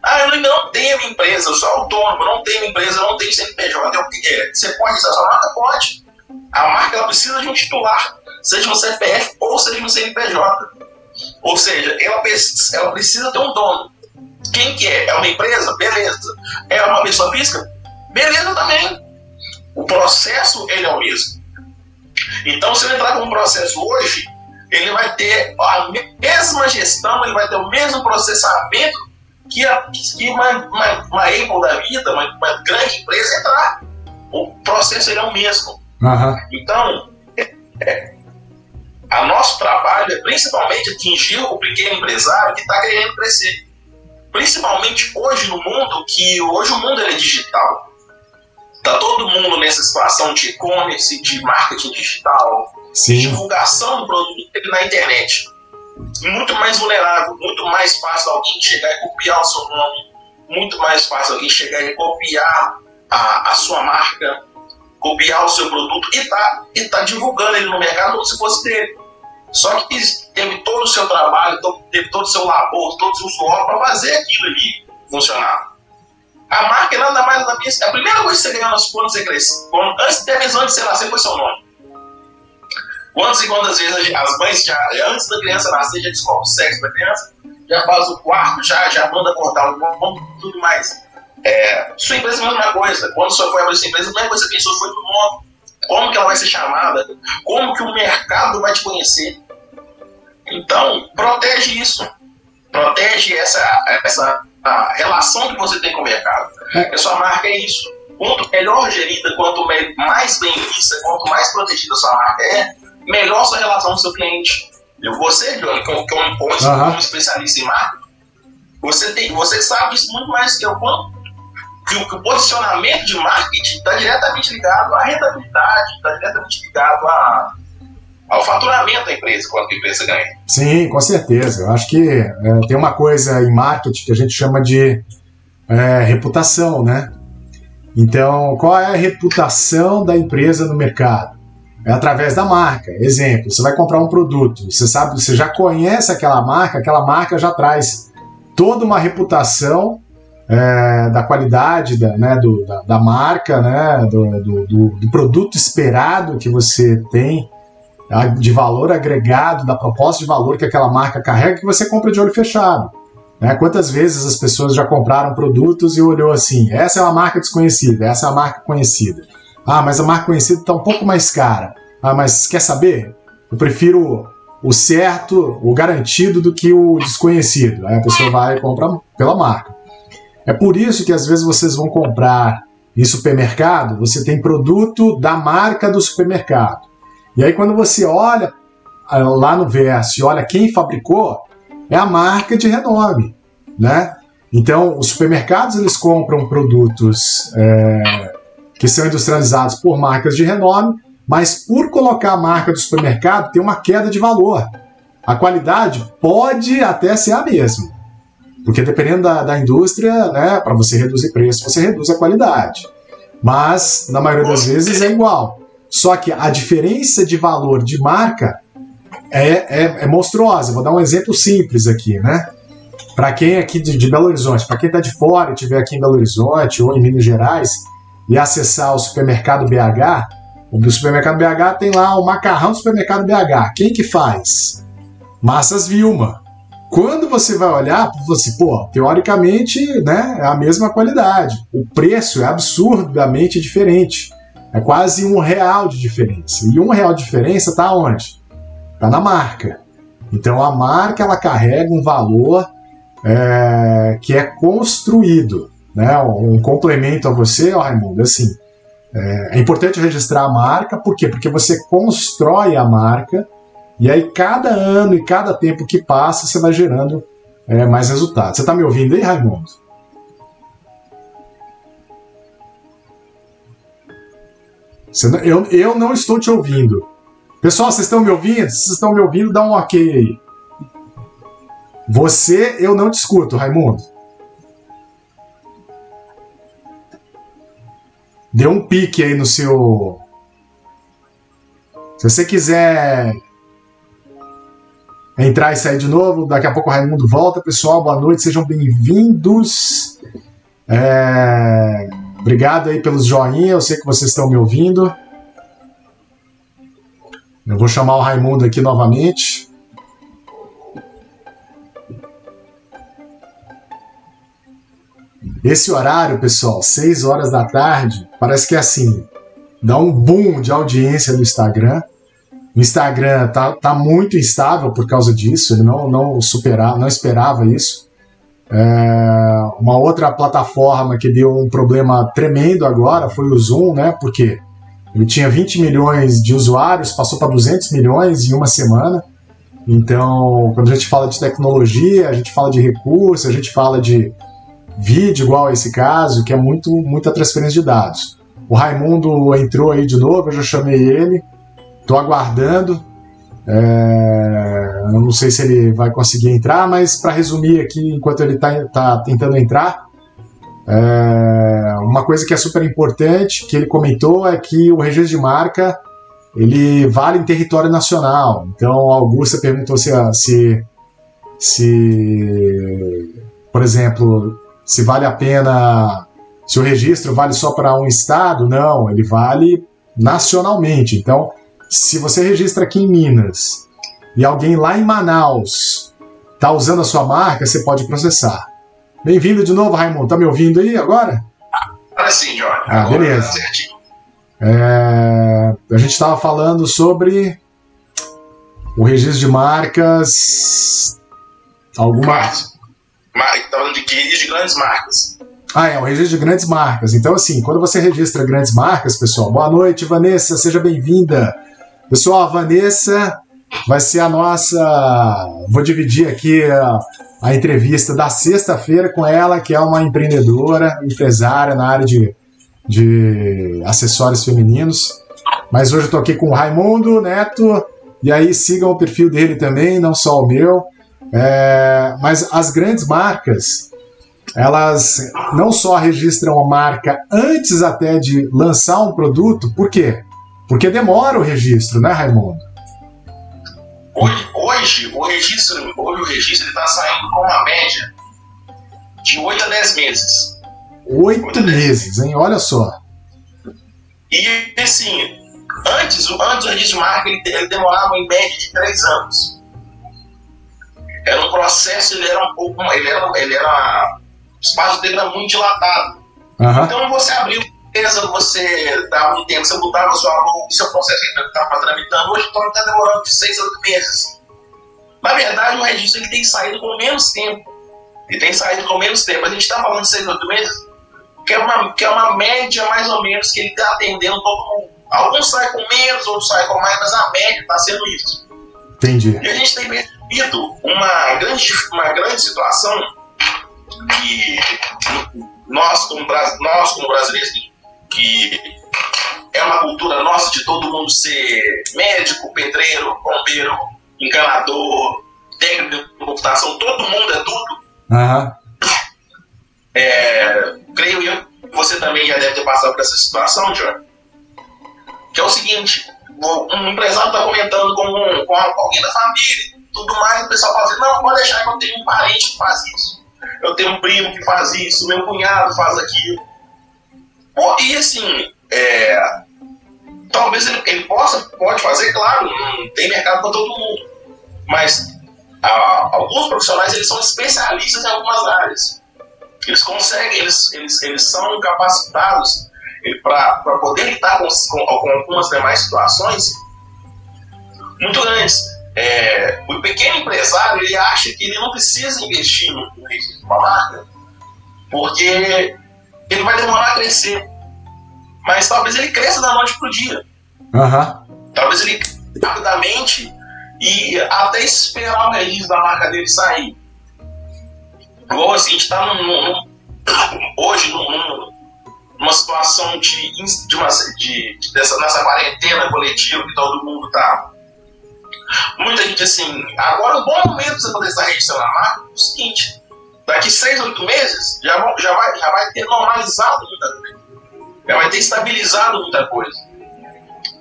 Ah, eu não tenho empresa, eu sou autônomo, não tenho empresa, não tenho CNPJ. Eu, é, você pode usar sua marca? Pode. A marca ela precisa de um titular, seja um CPF ou seja um CNPJ. Ou seja, ela, ela precisa ter um dono. Quem que é? É uma empresa? Beleza. É uma pessoa física? Beleza também. O processo ele é o mesmo. Então, se eu entrar com um processo hoje, ele vai ter a mesma gestão, ele vai ter o mesmo processamento que, a, que uma, uma, uma Apple da vida, uma, uma grande empresa entrar. O processo ele é o mesmo. Uhum. Então, é, a nosso trabalho é principalmente atingir o pequeno empresário que está querendo crescer. Principalmente hoje no mundo, que hoje o mundo é digital. Está todo mundo nessa situação de e-commerce, de marketing digital, Sim. divulgação do produto na internet. Muito mais vulnerável, muito mais fácil alguém chegar e copiar o seu nome, muito mais fácil alguém chegar e copiar a, a sua marca, copiar o seu produto e tá, e tá divulgando ele no mercado como se fosse dele. Só que teve todo o seu trabalho, teve todo o seu labor, todo o seu suor para fazer aquilo ali funcionar. A marca nada mais nada menos. A primeira coisa que você ganhou quando você cresce, quando, antes, até mesmo de você nascer, foi seu nome. Quantas e quantas vezes as mães já, antes da criança nascer, já descobre o sexo da criança, já faz o quarto, já, já manda cortar o tudo mais. É, sua empresa é a mesma coisa. Quando você foi abrir sua empresa, a primeira coisa que pensou foi no nome. Como que ela vai ser chamada? Como que o mercado vai te conhecer? Então, protege isso. Protege essa, essa relação que você tem com o mercado. A sua marca é isso. Quanto melhor gerida, quanto mais bem vista, quanto mais protegida a sua marca é, melhor sua relação com o seu cliente. Você, Johnny, que é um, uhum. um especialista em marketing, você, tem, você sabe isso muito mais que eu. Quanto que o, que o posicionamento de marketing está diretamente ligado à rentabilidade, está diretamente ligado a, ao faturamento da empresa, quanto a empresa ganha. Sim, com certeza. Eu acho que é, tem uma coisa em marketing que a gente chama de é, reputação, né? Então, qual é a reputação da empresa no mercado? É através da marca. Exemplo, você vai comprar um produto, você sabe, você já conhece aquela marca, aquela marca já traz toda uma reputação é, da qualidade da, né, do, da, da, marca, né, do, do, do, produto esperado que você tem, de valor agregado, da proposta de valor que aquela marca carrega, que você compra de olho fechado. Né? Quantas vezes as pessoas já compraram produtos e olhou assim: essa é uma marca desconhecida, essa é a marca conhecida. Ah, mas a marca conhecida está um pouco mais cara. Ah, mas quer saber? Eu prefiro o certo, o garantido, do que o desconhecido. Aí a pessoa vai e compra pela marca. É por isso que às vezes vocês vão comprar em supermercado, você tem produto da marca do supermercado. E aí quando você olha ah, lá no verso e olha quem fabricou, é a marca de renome, né? Então os supermercados eles compram produtos é, que são industrializados por marcas de renome, mas por colocar a marca do supermercado tem uma queda de valor. A qualidade pode até ser a mesma, porque dependendo da, da indústria, né, para você reduzir preço, você reduz a qualidade. Mas, na maioria das vezes, é igual. Só que a diferença de valor de marca é, é, é monstruosa. Vou dar um exemplo simples aqui, né? Para quem é aqui de, de Belo Horizonte, para quem está de fora e estiver aqui em Belo Horizonte ou em Minas Gerais e acessar o supermercado BH, o supermercado BH tem lá o macarrão do supermercado BH. Quem que faz? Massas Vilma. Quando você vai olhar, você, pô, teoricamente, né, é a mesma qualidade. O preço é absurdamente diferente. É quase um real de diferença. E um real de diferença está onde? Está na marca. Então a marca ela carrega um valor é, que é construído. Né? Um complemento a você, ó, Raimundo, assim, é, é importante registrar a marca, por quê? Porque você constrói a marca e aí, cada ano e cada tempo que passa, você vai gerando é, mais resultados. Você está me ouvindo aí, Raimundo? Não, eu, eu não estou te ouvindo. Pessoal, vocês estão me ouvindo? Se vocês estão me ouvindo, dá um ok aí. Você, eu não te escuto, Raimundo. Deu um pique aí no seu. Se você quiser entrar e sair de novo, daqui a pouco o Raimundo volta. Pessoal, boa noite, sejam bem-vindos. É... Obrigado aí pelos joinha, eu sei que vocês estão me ouvindo. Eu vou chamar o Raimundo aqui novamente. Esse horário, pessoal, 6 horas da tarde, parece que é assim, dá um boom de audiência no Instagram. O Instagram tá, tá muito instável por causa disso, ele não, não, superar, não esperava isso. É, uma outra plataforma que deu um problema tremendo agora foi o Zoom, né? Porque ele tinha 20 milhões de usuários, passou para 200 milhões em uma semana. Então, quando a gente fala de tecnologia, a gente fala de recursos, a gente fala de vídeo, igual a esse caso, que é muito muita transferência de dados. O Raimundo entrou aí de novo, eu já chamei ele, estou aguardando. É, eu não sei se ele vai conseguir entrar, mas para resumir aqui, enquanto ele está tá tentando entrar, é, uma coisa que é super importante que ele comentou é que o registro de marca ele vale em território nacional. Então, a Augusta perguntou se, se, se, por exemplo, se vale a pena, se o registro vale só para um estado. Não, ele vale nacionalmente. Então, se você registra aqui em Minas e alguém lá em Manaus está usando a sua marca, você pode processar. Bem-vindo de novo, Raimundo. Tá me ouvindo aí agora? Agora sim, Jorge. Ah, beleza. É, a gente estava falando sobre o registro de marcas. Algumas. Estava falando de registro de grandes marcas. Ah, é, um registro de grandes marcas. Então, assim, quando você registra grandes marcas, pessoal, boa noite, Vanessa, seja bem-vinda. Pessoal, a Vanessa vai ser a nossa. Vou dividir aqui a, a entrevista da sexta-feira com ela, que é uma empreendedora, empresária na área de, de acessórios femininos. Mas hoje eu tô aqui com o Raimundo Neto, e aí sigam o perfil dele também, não só o meu. É, mas as grandes marcas, elas não só registram a marca antes até de lançar um produto, por quê? Porque demora o registro, né, Raimundo? Hoje, hoje o registro, hoje o registro está saindo com uma média de 8 a 10 meses. 8 meses, hein? Olha só. E assim, antes, antes o registro de marca ele, ele demorava em média de 3 anos. Era um processo, ele era um pouco. Ele era, ele era. O espaço dele era muito dilatado. Uhum. Então você abriu empresa, você dava um tempo, você mudava sua logo, seu processo estava tramitando, hoje está demorando de seis a oito meses. Na verdade, o registro ele tem saído com menos tempo. Ele tem saído com menos tempo. A gente está falando de seis a oito meses, que é, uma, que é uma média mais ou menos que ele está atendendo todo mundo. Alguns saem com menos, outros saem com mais, mas a média está sendo isso. Entendi. E a gente tem percebido uma grande, uma grande situação que nós como, nós, como brasileiros, que é uma cultura nossa de todo mundo ser médico, pedreiro, bombeiro, encanador, técnico de computação, todo mundo é tudo. Uhum. É, creio eu que você também já deve ter passado por essa situação, John. Que é o seguinte: um empresário está comentando com, um, com alguém da família, tudo mais, o pessoal fala assim: não, pode deixar que eu tenho um parente que faz isso. Eu tenho um primo que faz isso, meu cunhado faz aquilo. E assim, é, talvez ele, ele, possa, pode fazer, claro, não tem mercado para todo mundo. Mas a, alguns profissionais eles são especialistas em algumas áreas. Eles conseguem, eles, eles, eles são capacitados para poder lidar com, com, com, algumas demais situações muito grandes. É, o pequeno empresário ele acha que ele não precisa investir no, registro uma marca, porque ele vai demorar a crescer. Mas talvez ele cresça da noite pro dia. Uhum. Talvez ele rapidamente e até esperar o registro da marca dele sair. igual assim, a gente tá num, num, hoje num, numa situação de, de, uma, de, de dessa, nessa quarentena coletiva que todo mundo tá. Muita gente assim, agora o bom momento de você poder estar registrando a marca é o seguinte, daqui seis, oito meses já, vão, já, vai, já vai ter normalizado muita coisa. Já vai ter estabilizado muita coisa.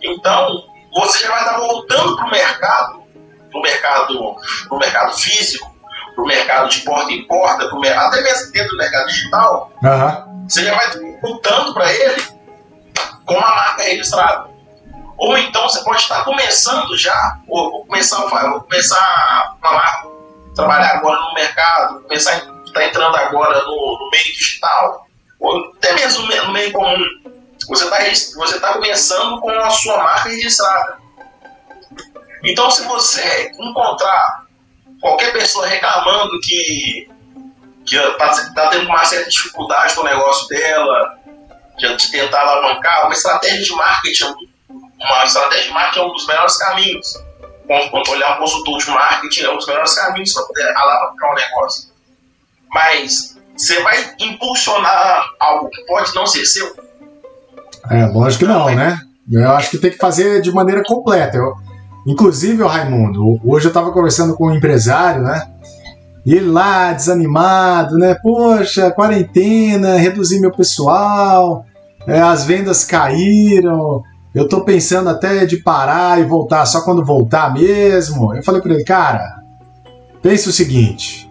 Então, você já vai estar voltando para o mercado, para o mercado, pro mercado físico, para o mercado de porta em porta, pro, até mesmo dentro do mercado digital, uhum. você já vai voltando para ele com uma marca registrada. Ou então você pode estar começando já, ou vou começar, vou começar a trabalhar agora no mercado, começar a estar entrando agora no, no meio digital, ou até mesmo no meio comum. Você está você tá começando com a sua marca registrada. Então, se você encontrar qualquer pessoa reclamando que está tá tendo uma certa dificuldade com o negócio dela, de, de tentar alavancar, uma estratégia de marketing, uma estratégia de marketing é um dos melhores caminhos. Olhar um consultor de marketing é um dos melhores caminhos para poder alavancar o negócio. Mas você vai impulsionar algo que pode não ser seu? É, lógico que não, né? Eu acho que tem que fazer de maneira completa. Eu, inclusive, o Raimundo, hoje eu estava conversando com um empresário, né? E ele lá, desanimado, né? Poxa, quarentena, reduzi meu pessoal, é, as vendas caíram, eu tô pensando até de parar e voltar só quando voltar mesmo. Eu falei para ele, cara, pense o seguinte: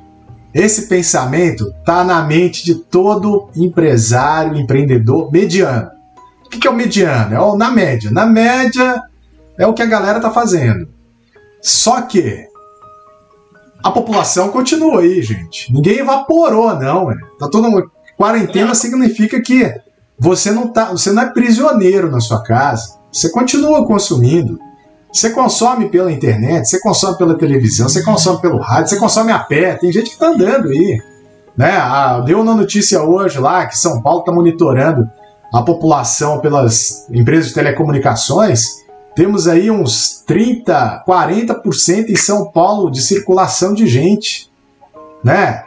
esse pensamento tá na mente de todo empresário, empreendedor mediano. O que, é o mediano? É o na média. Na média é o que a galera tá fazendo. Só que a população continua aí, gente. Ninguém evaporou, não. É. Tá todo quarentena significa que você não tá, você não é prisioneiro na sua casa. Você continua consumindo. Você consome pela internet, você consome pela televisão, você consome pelo rádio, você consome a pé. Tem gente que tá andando aí. Né? Ah, deu uma notícia hoje lá que São Paulo está monitorando a população pelas empresas de telecomunicações temos aí uns 30, 40% em São Paulo de circulação de gente, né?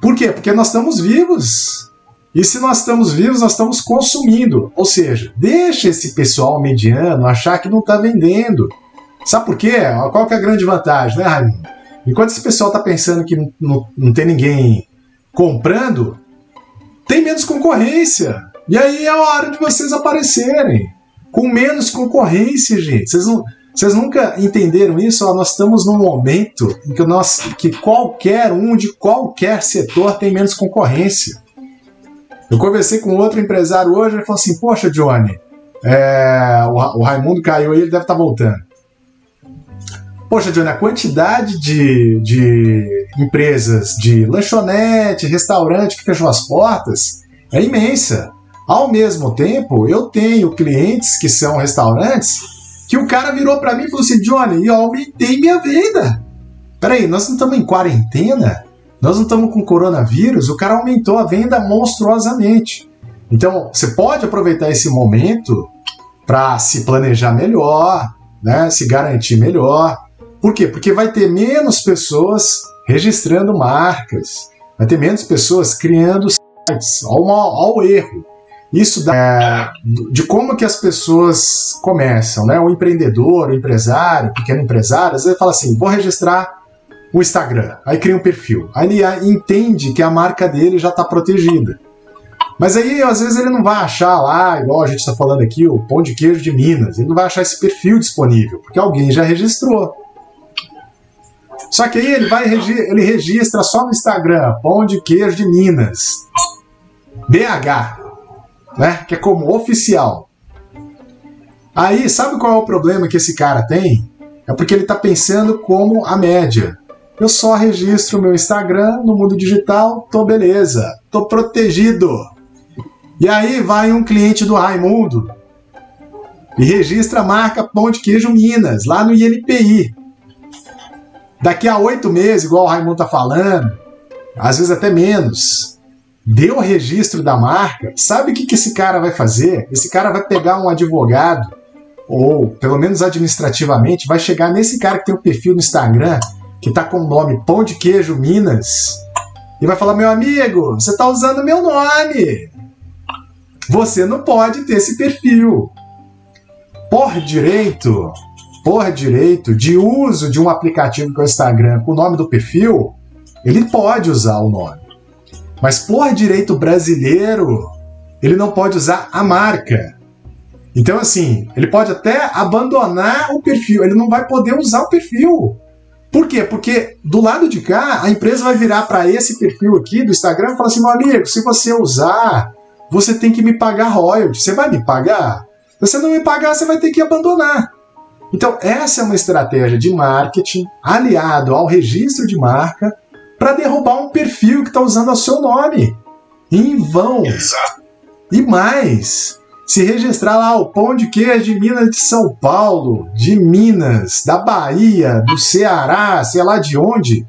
Por quê? Porque nós estamos vivos. E se nós estamos vivos, nós estamos consumindo. Ou seja, deixa esse pessoal mediano achar que não está vendendo. Sabe por quê? Qual que é a grande vantagem, né, Raimundo? Enquanto esse pessoal está pensando que não, não tem ninguém comprando, tem menos concorrência. E aí é a hora de vocês aparecerem com menos concorrência, gente. Vocês, não, vocês nunca entenderam isso? Ó, nós estamos num momento em que, nós, que qualquer um de qualquer setor tem menos concorrência. Eu conversei com outro empresário hoje, ele falou assim: Poxa, Johnny, é, o, Raimundo caiu aí, ele deve estar tá voltando. Poxa, Johnny, a quantidade de, de empresas de lanchonete, restaurante que fechou as portas é imensa. Ao mesmo tempo, eu tenho clientes que são restaurantes que o cara virou para mim e falou assim: Johnny, eu aumentei minha venda. Peraí, nós não estamos em quarentena? Nós não estamos com coronavírus? O cara aumentou a venda monstruosamente. Então, você pode aproveitar esse momento para se planejar melhor, né, se garantir melhor. Por quê? Porque vai ter menos pessoas registrando marcas, vai ter menos pessoas criando sites. Olha o erro. Isso dá, é, de como que as pessoas começam, né? O empreendedor, o empresário, o pequeno empresário, às vezes fala assim, vou registrar o Instagram, aí cria um perfil, aí ele entende que a marca dele já está protegida. Mas aí, às vezes, ele não vai achar lá, igual a gente está falando aqui, o pão de queijo de Minas, ele não vai achar esse perfil disponível, porque alguém já registrou. Só que aí ele vai ele registra só no Instagram, pão de queijo de Minas. BH né? Que é como oficial. Aí, sabe qual é o problema que esse cara tem? É porque ele está pensando como a média. Eu só registro meu Instagram no mundo digital, tô beleza, tô protegido. E aí vai um cliente do Raimundo e registra a marca Pão de Queijo Minas, lá no INPI. Daqui a oito meses, igual o Raimundo tá falando, às vezes até menos, deu o registro da marca, sabe o que, que esse cara vai fazer? Esse cara vai pegar um advogado, ou pelo menos administrativamente, vai chegar nesse cara que tem um perfil no Instagram, que tá com o nome Pão de Queijo Minas, e vai falar: meu amigo, você está usando meu nome. Você não pode ter esse perfil. Por direito, por direito de uso de um aplicativo que é o Instagram com o nome do perfil, ele pode usar o nome. Mas por direito brasileiro, ele não pode usar a marca. Então, assim, ele pode até abandonar o perfil, ele não vai poder usar o perfil. Por quê? Porque do lado de cá, a empresa vai virar para esse perfil aqui do Instagram e falar assim: meu amigo, se você usar, você tem que me pagar royalties. Você vai me pagar? Se você não me pagar, você vai ter que abandonar. Então, essa é uma estratégia de marketing aliado ao registro de marca para derrubar um perfil que está usando o seu nome. Em vão. Exato. E mais, se registrar lá o pão de queijo de Minas de São Paulo, de Minas, da Bahia, do Ceará, sei lá de onde,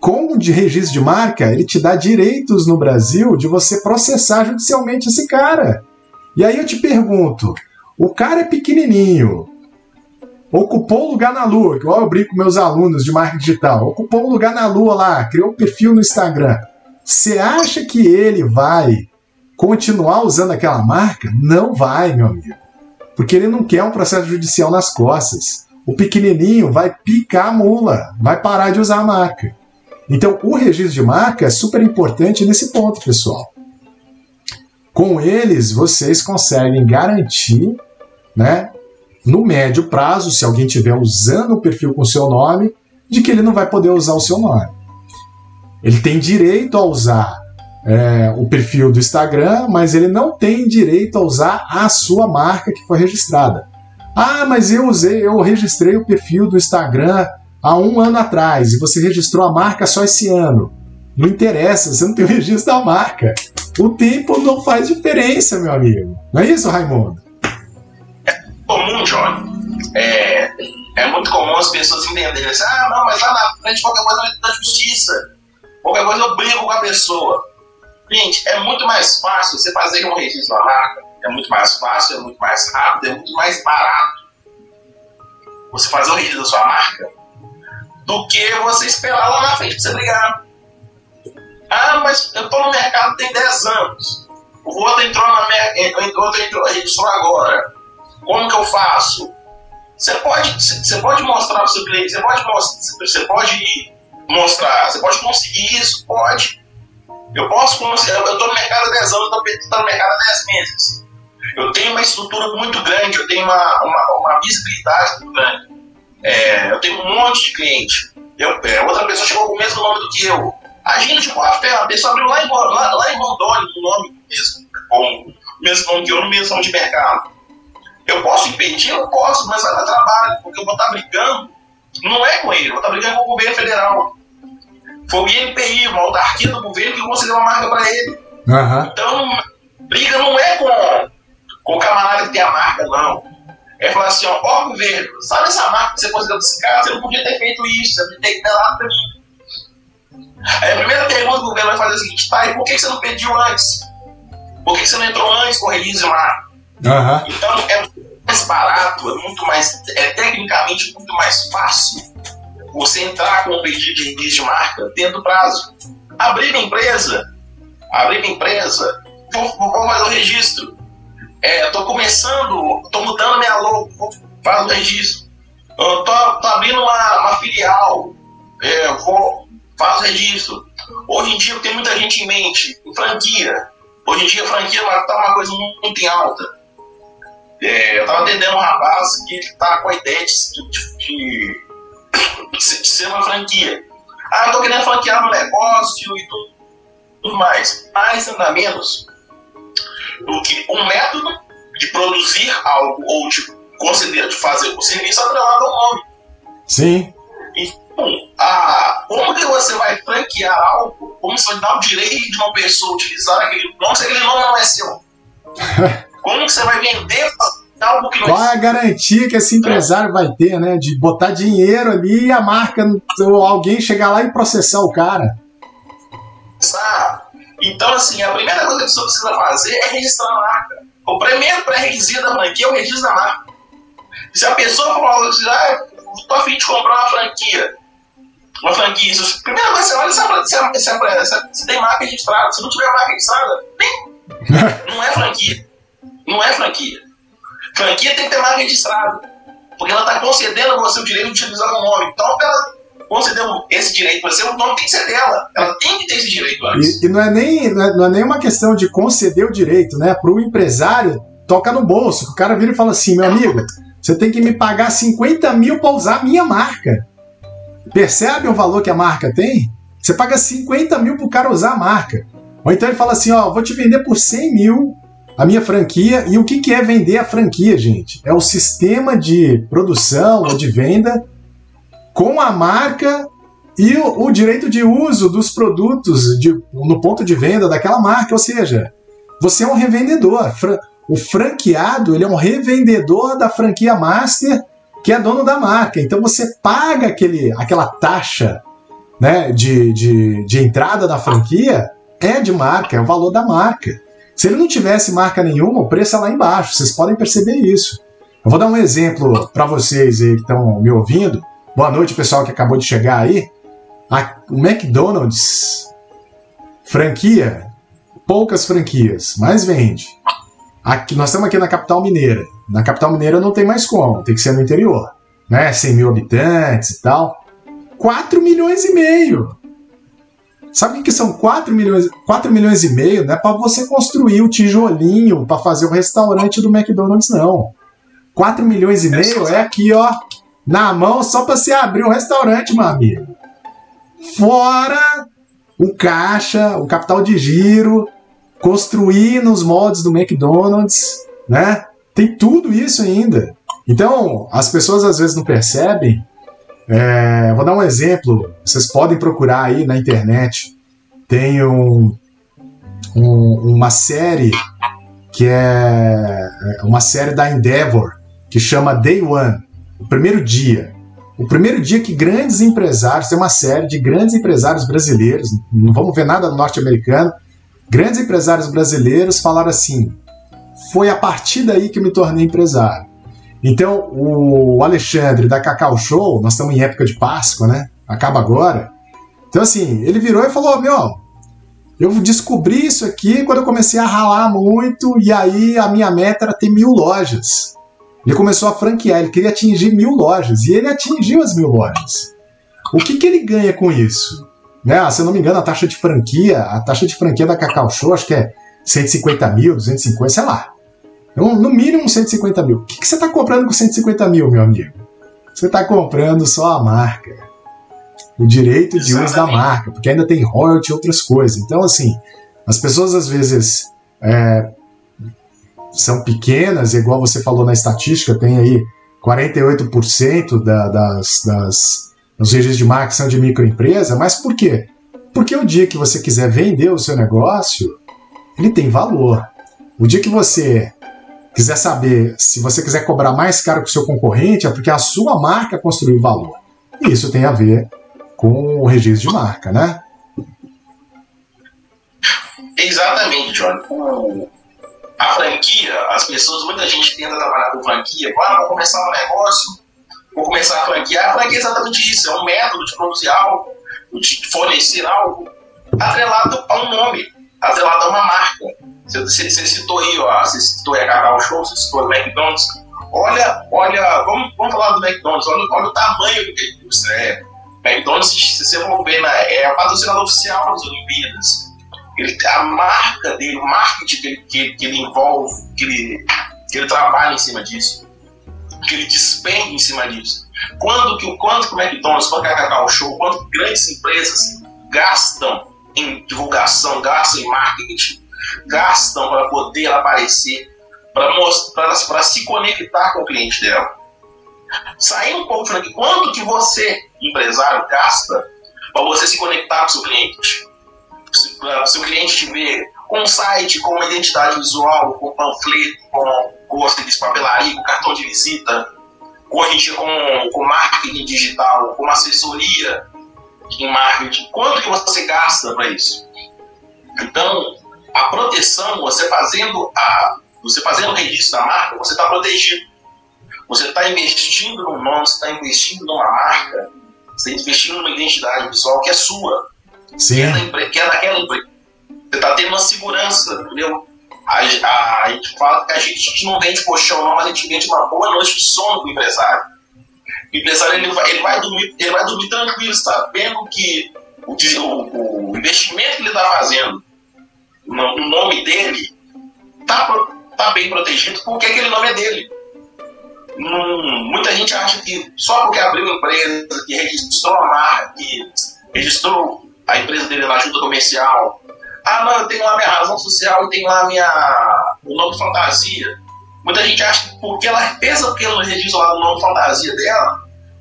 com de registro de marca, ele te dá direitos no Brasil de você processar judicialmente esse cara. E aí eu te pergunto, o cara é pequenininho, ocupou lugar na Lua, igual eu brinco com meus alunos de marketing digital, ocupou um lugar na Lua lá, criou um perfil no Instagram. Você acha que ele vai continuar usando aquela marca? Não vai, meu amigo. Porque ele não quer um processo judicial nas costas. O pequenininho vai picar a mula, vai parar de usar a marca. Então, o registro de marca é super importante nesse ponto, pessoal. Com eles, vocês conseguem garantir, né, no médio prazo, se alguém estiver usando o perfil com seu nome, de que ele não vai poder usar o seu nome. Ele tem direito a usar é, o perfil do Instagram, mas ele não tem direito a usar a sua marca que foi registrada. Ah, mas eu usei, eu registrei o perfil do Instagram há um ano atrás e você registrou a marca só esse ano. Não interessa, você não tem o registro da marca. O tempo não faz diferença, meu amigo. Não é isso, Raimundo? É comum, Johnny. É, é muito comum as pessoas entenderem assim, ah, não, mas lá na frente qualquer coisa vai da justiça. Qualquer coisa eu brigo com a pessoa. Gente, é muito mais fácil você fazer um registro da marca. É muito mais fácil, é muito mais rápido, é muito mais barato você fazer o registro da sua marca do que você esperar lá na frente pra você brigar. Ah, mas eu tô no mercado tem 10 anos. O outro entrou na minha, o outro entrou, registrou agora. Como que eu faço? Você pode, você pode mostrar para o seu cliente, você pode, você pode mostrar, você pode conseguir isso? Pode. Eu posso eu estou no mercado há 10 anos, estou no mercado há 10 meses. Eu tenho uma estrutura muito grande, eu tenho uma, uma, uma visibilidade muito grande. É, eu tenho um monte de cliente. Eu, é, outra pessoa chegou com o mesmo nome do que eu. Agindo de boa fé, a pessoa abriu lá em, lá, lá em Rondônia, o nome mesmo, com o mesmo nome que eu, no mesmo nome de mercado. Eu posso impedir? Eu posso, mas vai dar trabalho, porque eu vou estar brigando. Não é com ele, eu vou estar brigando com o governo federal. Foi o INPI, uma autarquia do governo que concedeu uma marca para ele. Uhum. Então, briga não é com, com o camarada que tem a marca, não. É falar assim, ó, ó governo, sabe essa marca que você conseguiu desse cara? Você não podia ter feito isso, você podia ter dado para mim. Aí a primeira pergunta que o governo vai fazer é a seguinte, e por que você não pediu antes? Por que você não entrou antes com o release marca? Uhum. Então é mais barato, é muito mais, é tecnicamente muito mais fácil você entrar com um pedido de release de marca dentro do prazo. Abrir uma empresa, abrir uma empresa, vou, vou fazer o registro. É, tô começando, tô mudando minha logo, fazer o registro. Tô abrindo uma, uma filial, é, vou fazer o registro. Hoje em dia tem muita gente em mente, em franquia. Hoje em dia franquia está uma coisa muito em alta. É, eu estava atendendo um rapaz que está com a ideia de, de, de, de, ser uma franquia. Ah, eu tô querendo franquear um negócio e tudo, tudo mais. Mais nada menos do que um método de produzir algo ou de conceder, de fazer o serviço atrelado ao nome. Sim. Então, a, como que você vai franquear algo? Como você vai dar o direito de uma pessoa utilizar aquele nome se aquele nome não é seu? Como que você vai vender Qual é a garantia que esse empresário vai ter, né? De botar dinheiro ali e a marca, ou alguém chegar lá e processar o cara. Sabe? Então, assim, a primeira coisa que a pessoa precisa fazer é registrar a marca. O primeiro pré-requisito da franquia é o registro da marca. Se a pessoa falar assim, ah, estou afim de comprar uma franquia, uma franquia, primeira coisa você olha se, se, se, se, se tem marca registrada. Se não tiver marca registrada, nem. não é franquia. Não é franquia. Franquia tem que ter marca registrada. Porque ela está concedendo a você o direito de utilizar o nome. Então, ela concedeu esse direito para você, o nome tem que ser dela. Ela tem que ter esse direito antes. E, e não, é nem, não, é, não é nem uma questão de conceder o direito, né? Para o empresário, toca no bolso. O cara vira e fala assim: meu amigo, você tem que me pagar 50 mil para usar a minha marca. Percebe o valor que a marca tem? Você paga 50 mil para o cara usar a marca. Ou então ele fala assim: ó, vou te vender por 100 mil a minha franquia. E o que, que é vender a franquia, gente? É o sistema de produção ou de venda com a marca e o, o direito de uso dos produtos de, no ponto de venda daquela marca. Ou seja, você é um revendedor. O franqueado ele é um revendedor da franquia master que é dono da marca. Então você paga aquele, aquela taxa né, de, de, de entrada da franquia, é de marca, é o valor da marca. Se ele não tivesse marca nenhuma, o preço é lá embaixo. Vocês podem perceber isso. Eu vou dar um exemplo para vocês aí que estão me ouvindo. Boa noite, pessoal que acabou de chegar aí. A, o McDonald's, franquia, poucas franquias, mas vende. Aqui, nós estamos aqui na capital mineira. Na capital mineira não tem mais como, tem que ser no interior. Né? 100 mil habitantes e tal. 4 milhões e meio. Sabe o que são 4 milhões, 4 milhões e meio? Não é para você construir o tijolinho para fazer o restaurante do McDonald's, não. 4 milhões e meio é aqui, ó, na mão só para você abrir o restaurante, meu amigo. Fora o caixa, o capital de giro, construir nos moldes do McDonald's, né? Tem tudo isso ainda. Então, as pessoas às vezes não percebem. É, vou dar um exemplo. Vocês podem procurar aí na internet. Tem um, um, uma série que é, é uma série da Endeavor que chama Day One, o primeiro dia. O primeiro dia que grandes empresários, tem uma série de grandes empresários brasileiros, não vamos ver nada norte-americano, Grandes empresários brasileiros falaram assim: foi a partir daí que eu me tornei empresário. Então, o Alexandre da Cacau Show, nós estamos em época de Páscoa, né? Acaba agora. Então, assim, ele virou e falou: Meu, eu descobri isso aqui quando eu comecei a ralar muito, e aí a minha meta era ter mil lojas. Ele começou a franquear, ele queria atingir mil lojas, e ele atingiu as mil lojas. O que, que ele ganha com isso? Né? Se eu não me engano, a taxa de franquia, a taxa de franquia da Cacau Show, acho que é 150 mil, 250, sei lá. No mínimo 150 mil. O que, que você está comprando com 150 mil, meu amigo? Você está comprando só a marca. O direito de Exatamente. uso da marca, porque ainda tem royalty e outras coisas. Então, assim, as pessoas às vezes é, são pequenas, igual você falou na estatística, tem aí 48% da, das, das os registros de marca são de microempresa, mas por quê? Porque o dia que você quiser vender o seu negócio, ele tem valor. O dia que você quiser saber se você quiser cobrar mais caro que o seu concorrente, é porque a sua marca construiu valor. E isso tem a ver com o registro de marca, né? Exatamente, John. A franquia, as pessoas, muita gente tenta trabalhar com franquia, ah, vou começar um negócio, vou começar a franquear. A franquia é exatamente isso, é um método de produzir algo, de fornecer algo, atrelado a um nome, atrelado a uma marca. Você, você citou aí, ó, você citou aí a Cacau Show, você citou o McDonald's. Olha, olha, vamos, vamos falar do McDonald's, olha, olha o tamanho do que ele é. McDonald's, se você for ver, né, é o patrocinador oficial das Olimpíadas. Ele, a marca dele, o marketing que ele, que, que ele envolve, que ele, que ele trabalha em cima disso que ele despende em cima disso. Quando que, quanto que o McDonald's, quanto que a Cacau Show, quanto grandes empresas gastam em divulgação, gastam em marketing, gastam para poder aparecer, para se conectar com o cliente dela. Sair um pouco aqui, quanto que você, empresário, gasta para você se conectar com o seu cliente? Para o seu cliente te ver com um site, com uma identidade visual, com panfleto, com, serviço de papelaria, com cartão de visita, com, com, com marketing digital, com assessoria em marketing. Quanto que você gasta para isso? Então, a proteção, você fazendo a, você fazendo o registro da marca, você está protegido. Você está investindo num nome, você está investindo numa marca, Você está investindo numa identidade visual que é sua. Sim. Que é, da, que é daquela empresa. Você está tendo uma segurança, entendeu? A, a, a, gente fala que a gente não vende colchão, não, mas a gente vende uma boa noite de sono para o empresário. O empresário ele vai, ele vai, dormir, ele vai dormir tranquilo, sabendo que o, o, o investimento que ele está fazendo no, no, nome dele está tá bem protegido porque aquele nome é dele. Muita gente acha que só porque abriu uma empresa, que registrou a marca, que registrou a empresa dele na ajuda comercial, ah, não, eu tenho lá minha razão social, eu tenho lá minha, o nome fantasia. Muita gente acha que porque ela pensa porque ela registra lá o nome fantasia dela,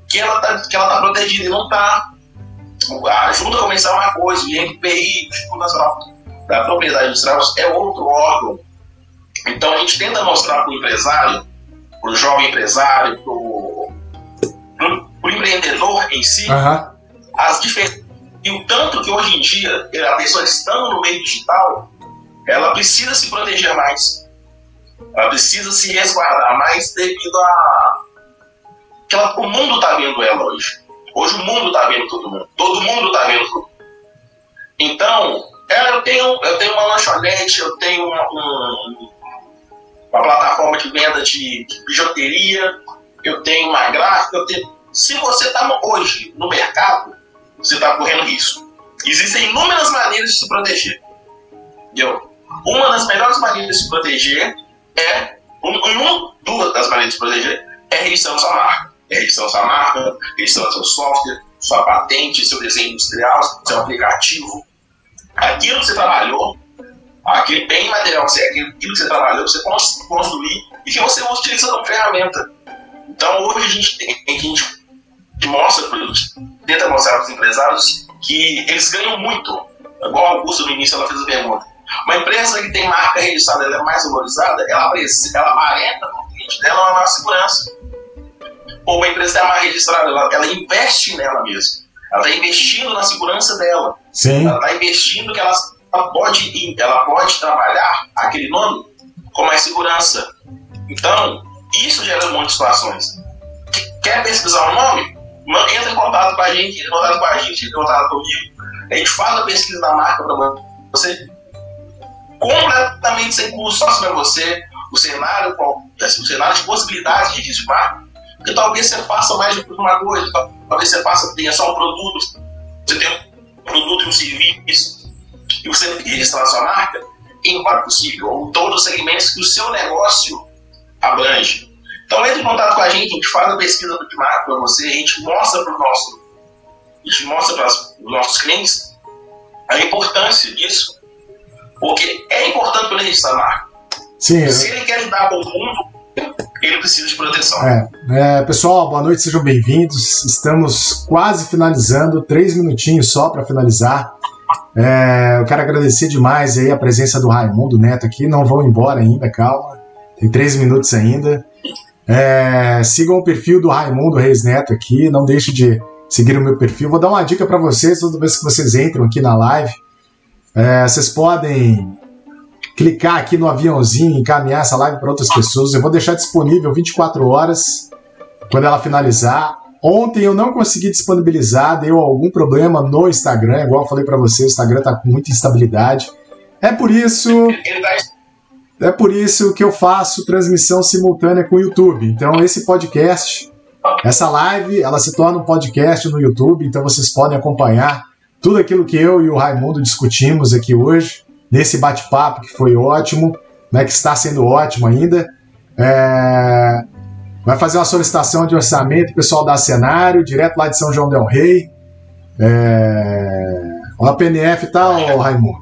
que ela tá, que ela tá protegida e não tá. A junta comercial é uma coisa, o INPI, o Instituto Nacional da Propriedade Industrial, é outro órgão. Então a gente tenta mostrar para o empresário, para o jovem empresário, para o empreendedor em si, uhum. as diferenças e o tanto que hoje em dia a pessoa estando no meio digital, ela precisa se proteger mais. Ela precisa se resguardar mais devido a. que ela, o mundo está vendo ela hoje. Hoje o mundo está vendo todo mundo. Todo mundo está vendo todo mundo. Então, eu tenho, eu tenho uma lanchonete, eu tenho uma, um, uma plataforma de venda de, de bijuteria, eu tenho uma gráfica, eu tenho. Se você está hoje no mercado, você está correndo risco. Existem inúmeras maneiras de se proteger. Entendeu? Uma das melhores maneiras de se proteger é. Um, uma, duas das maneiras de proteger é registrando sua marca. É registrando sua marca, registrando seu software, sua patente, seu desenho industrial, seu aplicativo. Aquilo que você trabalhou, aquele bem material que você, aquilo que você trabalhou, você construir e que você utiliza como ferramenta. Então hoje a gente tem, a gente mostra, tenta mostrar para os empresários que eles ganham muito. Igual a Augusto no início ela fez a pergunta. Uma empresa que tem marca registrada, ela é mais valorizada, ela, ela aparenta para o cliente dela uma maior segurança. Ou uma empresa que tem marca registrada, ela, ela investe nela mesmo. Ela está investindo na segurança dela. Sim. Ela está investindo que ela, ela, pode, ela pode trabalhar aquele nome com mais segurança. Então, isso gera um monte de situações. Quer pesquisar o um nome? entra em contato com a gente, entra em contato com a gente, entra em contato comigo. A gente faz a pesquisa da marca para você, completamente sem custo, só para você, o cenário, assim, o cenário de possibilidades de registro de marca. Porque talvez você faça mais de uma coisa, talvez você faça, tenha só um produto, você tem um produto e um serviço, e você registrar a sua marca em um possível, ou todos os segmentos que o seu negócio abrange. Então entre em contato com a gente, a gente faz a pesquisa de marca para você, a gente mostra para nosso, a gente mostra para os nossos clientes a importância disso, porque é importante para ele registrar a marca. Sim. Se ele quer ajudar o mundo, ele precisa de proteção. É, é, pessoal, boa noite, sejam bem-vindos. Estamos quase finalizando, três minutinhos só para finalizar. É, eu quero agradecer demais aí a presença do Raimundo Neto aqui. Não vão embora ainda, calma. Tem três minutos ainda. É, sigam o perfil do Raimundo Reis Neto aqui, não deixe de seguir o meu perfil. Vou dar uma dica para vocês toda vez que vocês entram aqui na live. É, vocês podem clicar aqui no aviãozinho e encaminhar essa live para outras pessoas. Eu vou deixar disponível 24 horas quando ela finalizar. Ontem eu não consegui disponibilizar, deu algum problema no Instagram, igual eu falei para você, o Instagram está com muita instabilidade. É por isso. É por isso que eu faço transmissão simultânea com o YouTube. Então, esse podcast, essa live, ela se torna um podcast no YouTube, então vocês podem acompanhar tudo aquilo que eu e o Raimundo discutimos aqui hoje, nesse bate-papo que foi ótimo, né, que está sendo ótimo ainda. É... Vai fazer uma solicitação de orçamento, pessoal da cenário, direto lá de São João Del Rei. É... O PNF tá, ô Raimundo?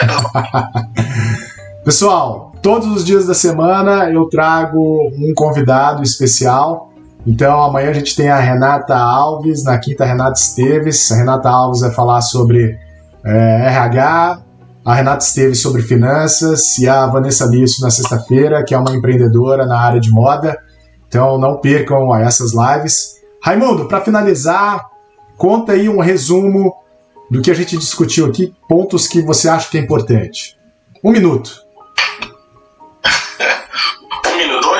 Pessoal, Todos os dias da semana eu trago um convidado especial. Então amanhã a gente tem a Renata Alves, na quinta Renata Esteves. A Renata Alves vai falar sobre é, RH, a Renata Esteves sobre finanças e a Vanessa Lício na sexta-feira, que é uma empreendedora na área de moda. Então não percam essas lives. Raimundo, para finalizar, conta aí um resumo do que a gente discutiu aqui, pontos que você acha que é importante. Um minuto.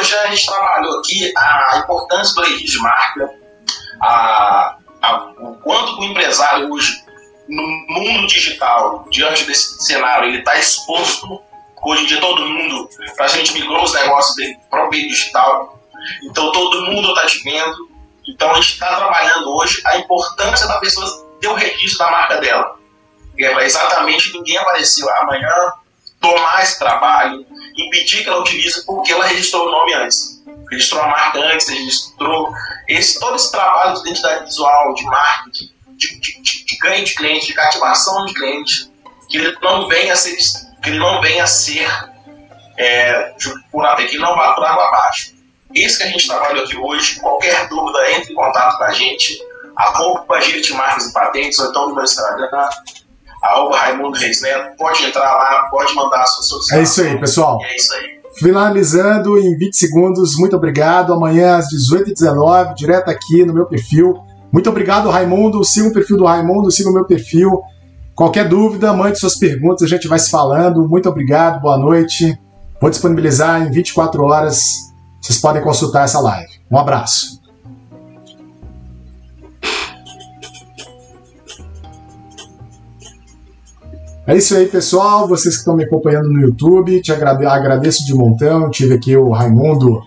hoje a gente trabalhou aqui a importância do registro de marca, a, a, o quanto o empresário hoje, no mundo digital, diante desse cenário, ele está exposto. Hoje em dia todo mundo praticamente migrou os negócios dele para o meio digital. Então todo mundo está te vendo. Então a gente está trabalhando hoje a importância da pessoa ter o registro da marca dela. É exatamente ninguém aparecer amanhã, tomar esse trabalho, impedir que ela utilize porque ela registrou o nome antes. Registrou a marca antes, registrou esse, todo esse trabalho de identidade visual, de marketing, de, de, de, de ganho de cliente, de cativação de cliente, que ele não venha a ser, que ele não venha a ser é, por que não vá por água abaixo. Isso que a gente trabalha aqui hoje. Qualquer dúvida, entre em contato com a gente. Arroba Gire Marcas e Patentes, ou então no meu Instagram, arroba Raimundo Reis Neto. Pode entrar lá, pode mandar a sua solicitação. É isso aí, pessoal. É isso aí. Finalizando em 20 segundos, muito obrigado. Amanhã às 18h19, direto aqui no meu perfil. Muito obrigado, Raimundo. Siga o perfil do Raimundo, siga o meu perfil. Qualquer dúvida, mande suas perguntas, a gente vai se falando. Muito obrigado, boa noite. Vou disponibilizar em 24 horas vocês podem consultar essa live. Um abraço. É isso aí, pessoal. Vocês que estão me acompanhando no YouTube, te agradeço de montão. Tive aqui o Raimundo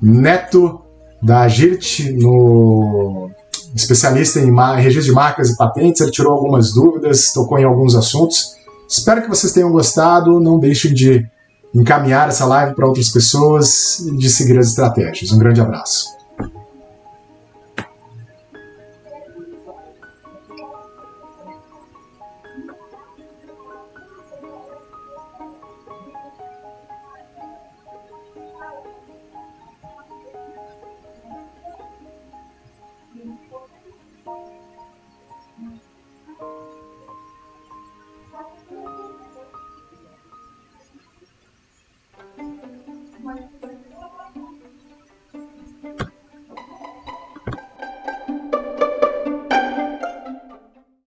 Neto, da Agirt, no especialista em registro de marcas e patentes. Ele tirou algumas dúvidas, tocou em alguns assuntos. Espero que vocês tenham gostado. Não deixem de encaminhar essa live para outras pessoas e de seguir as estratégias. Um grande abraço.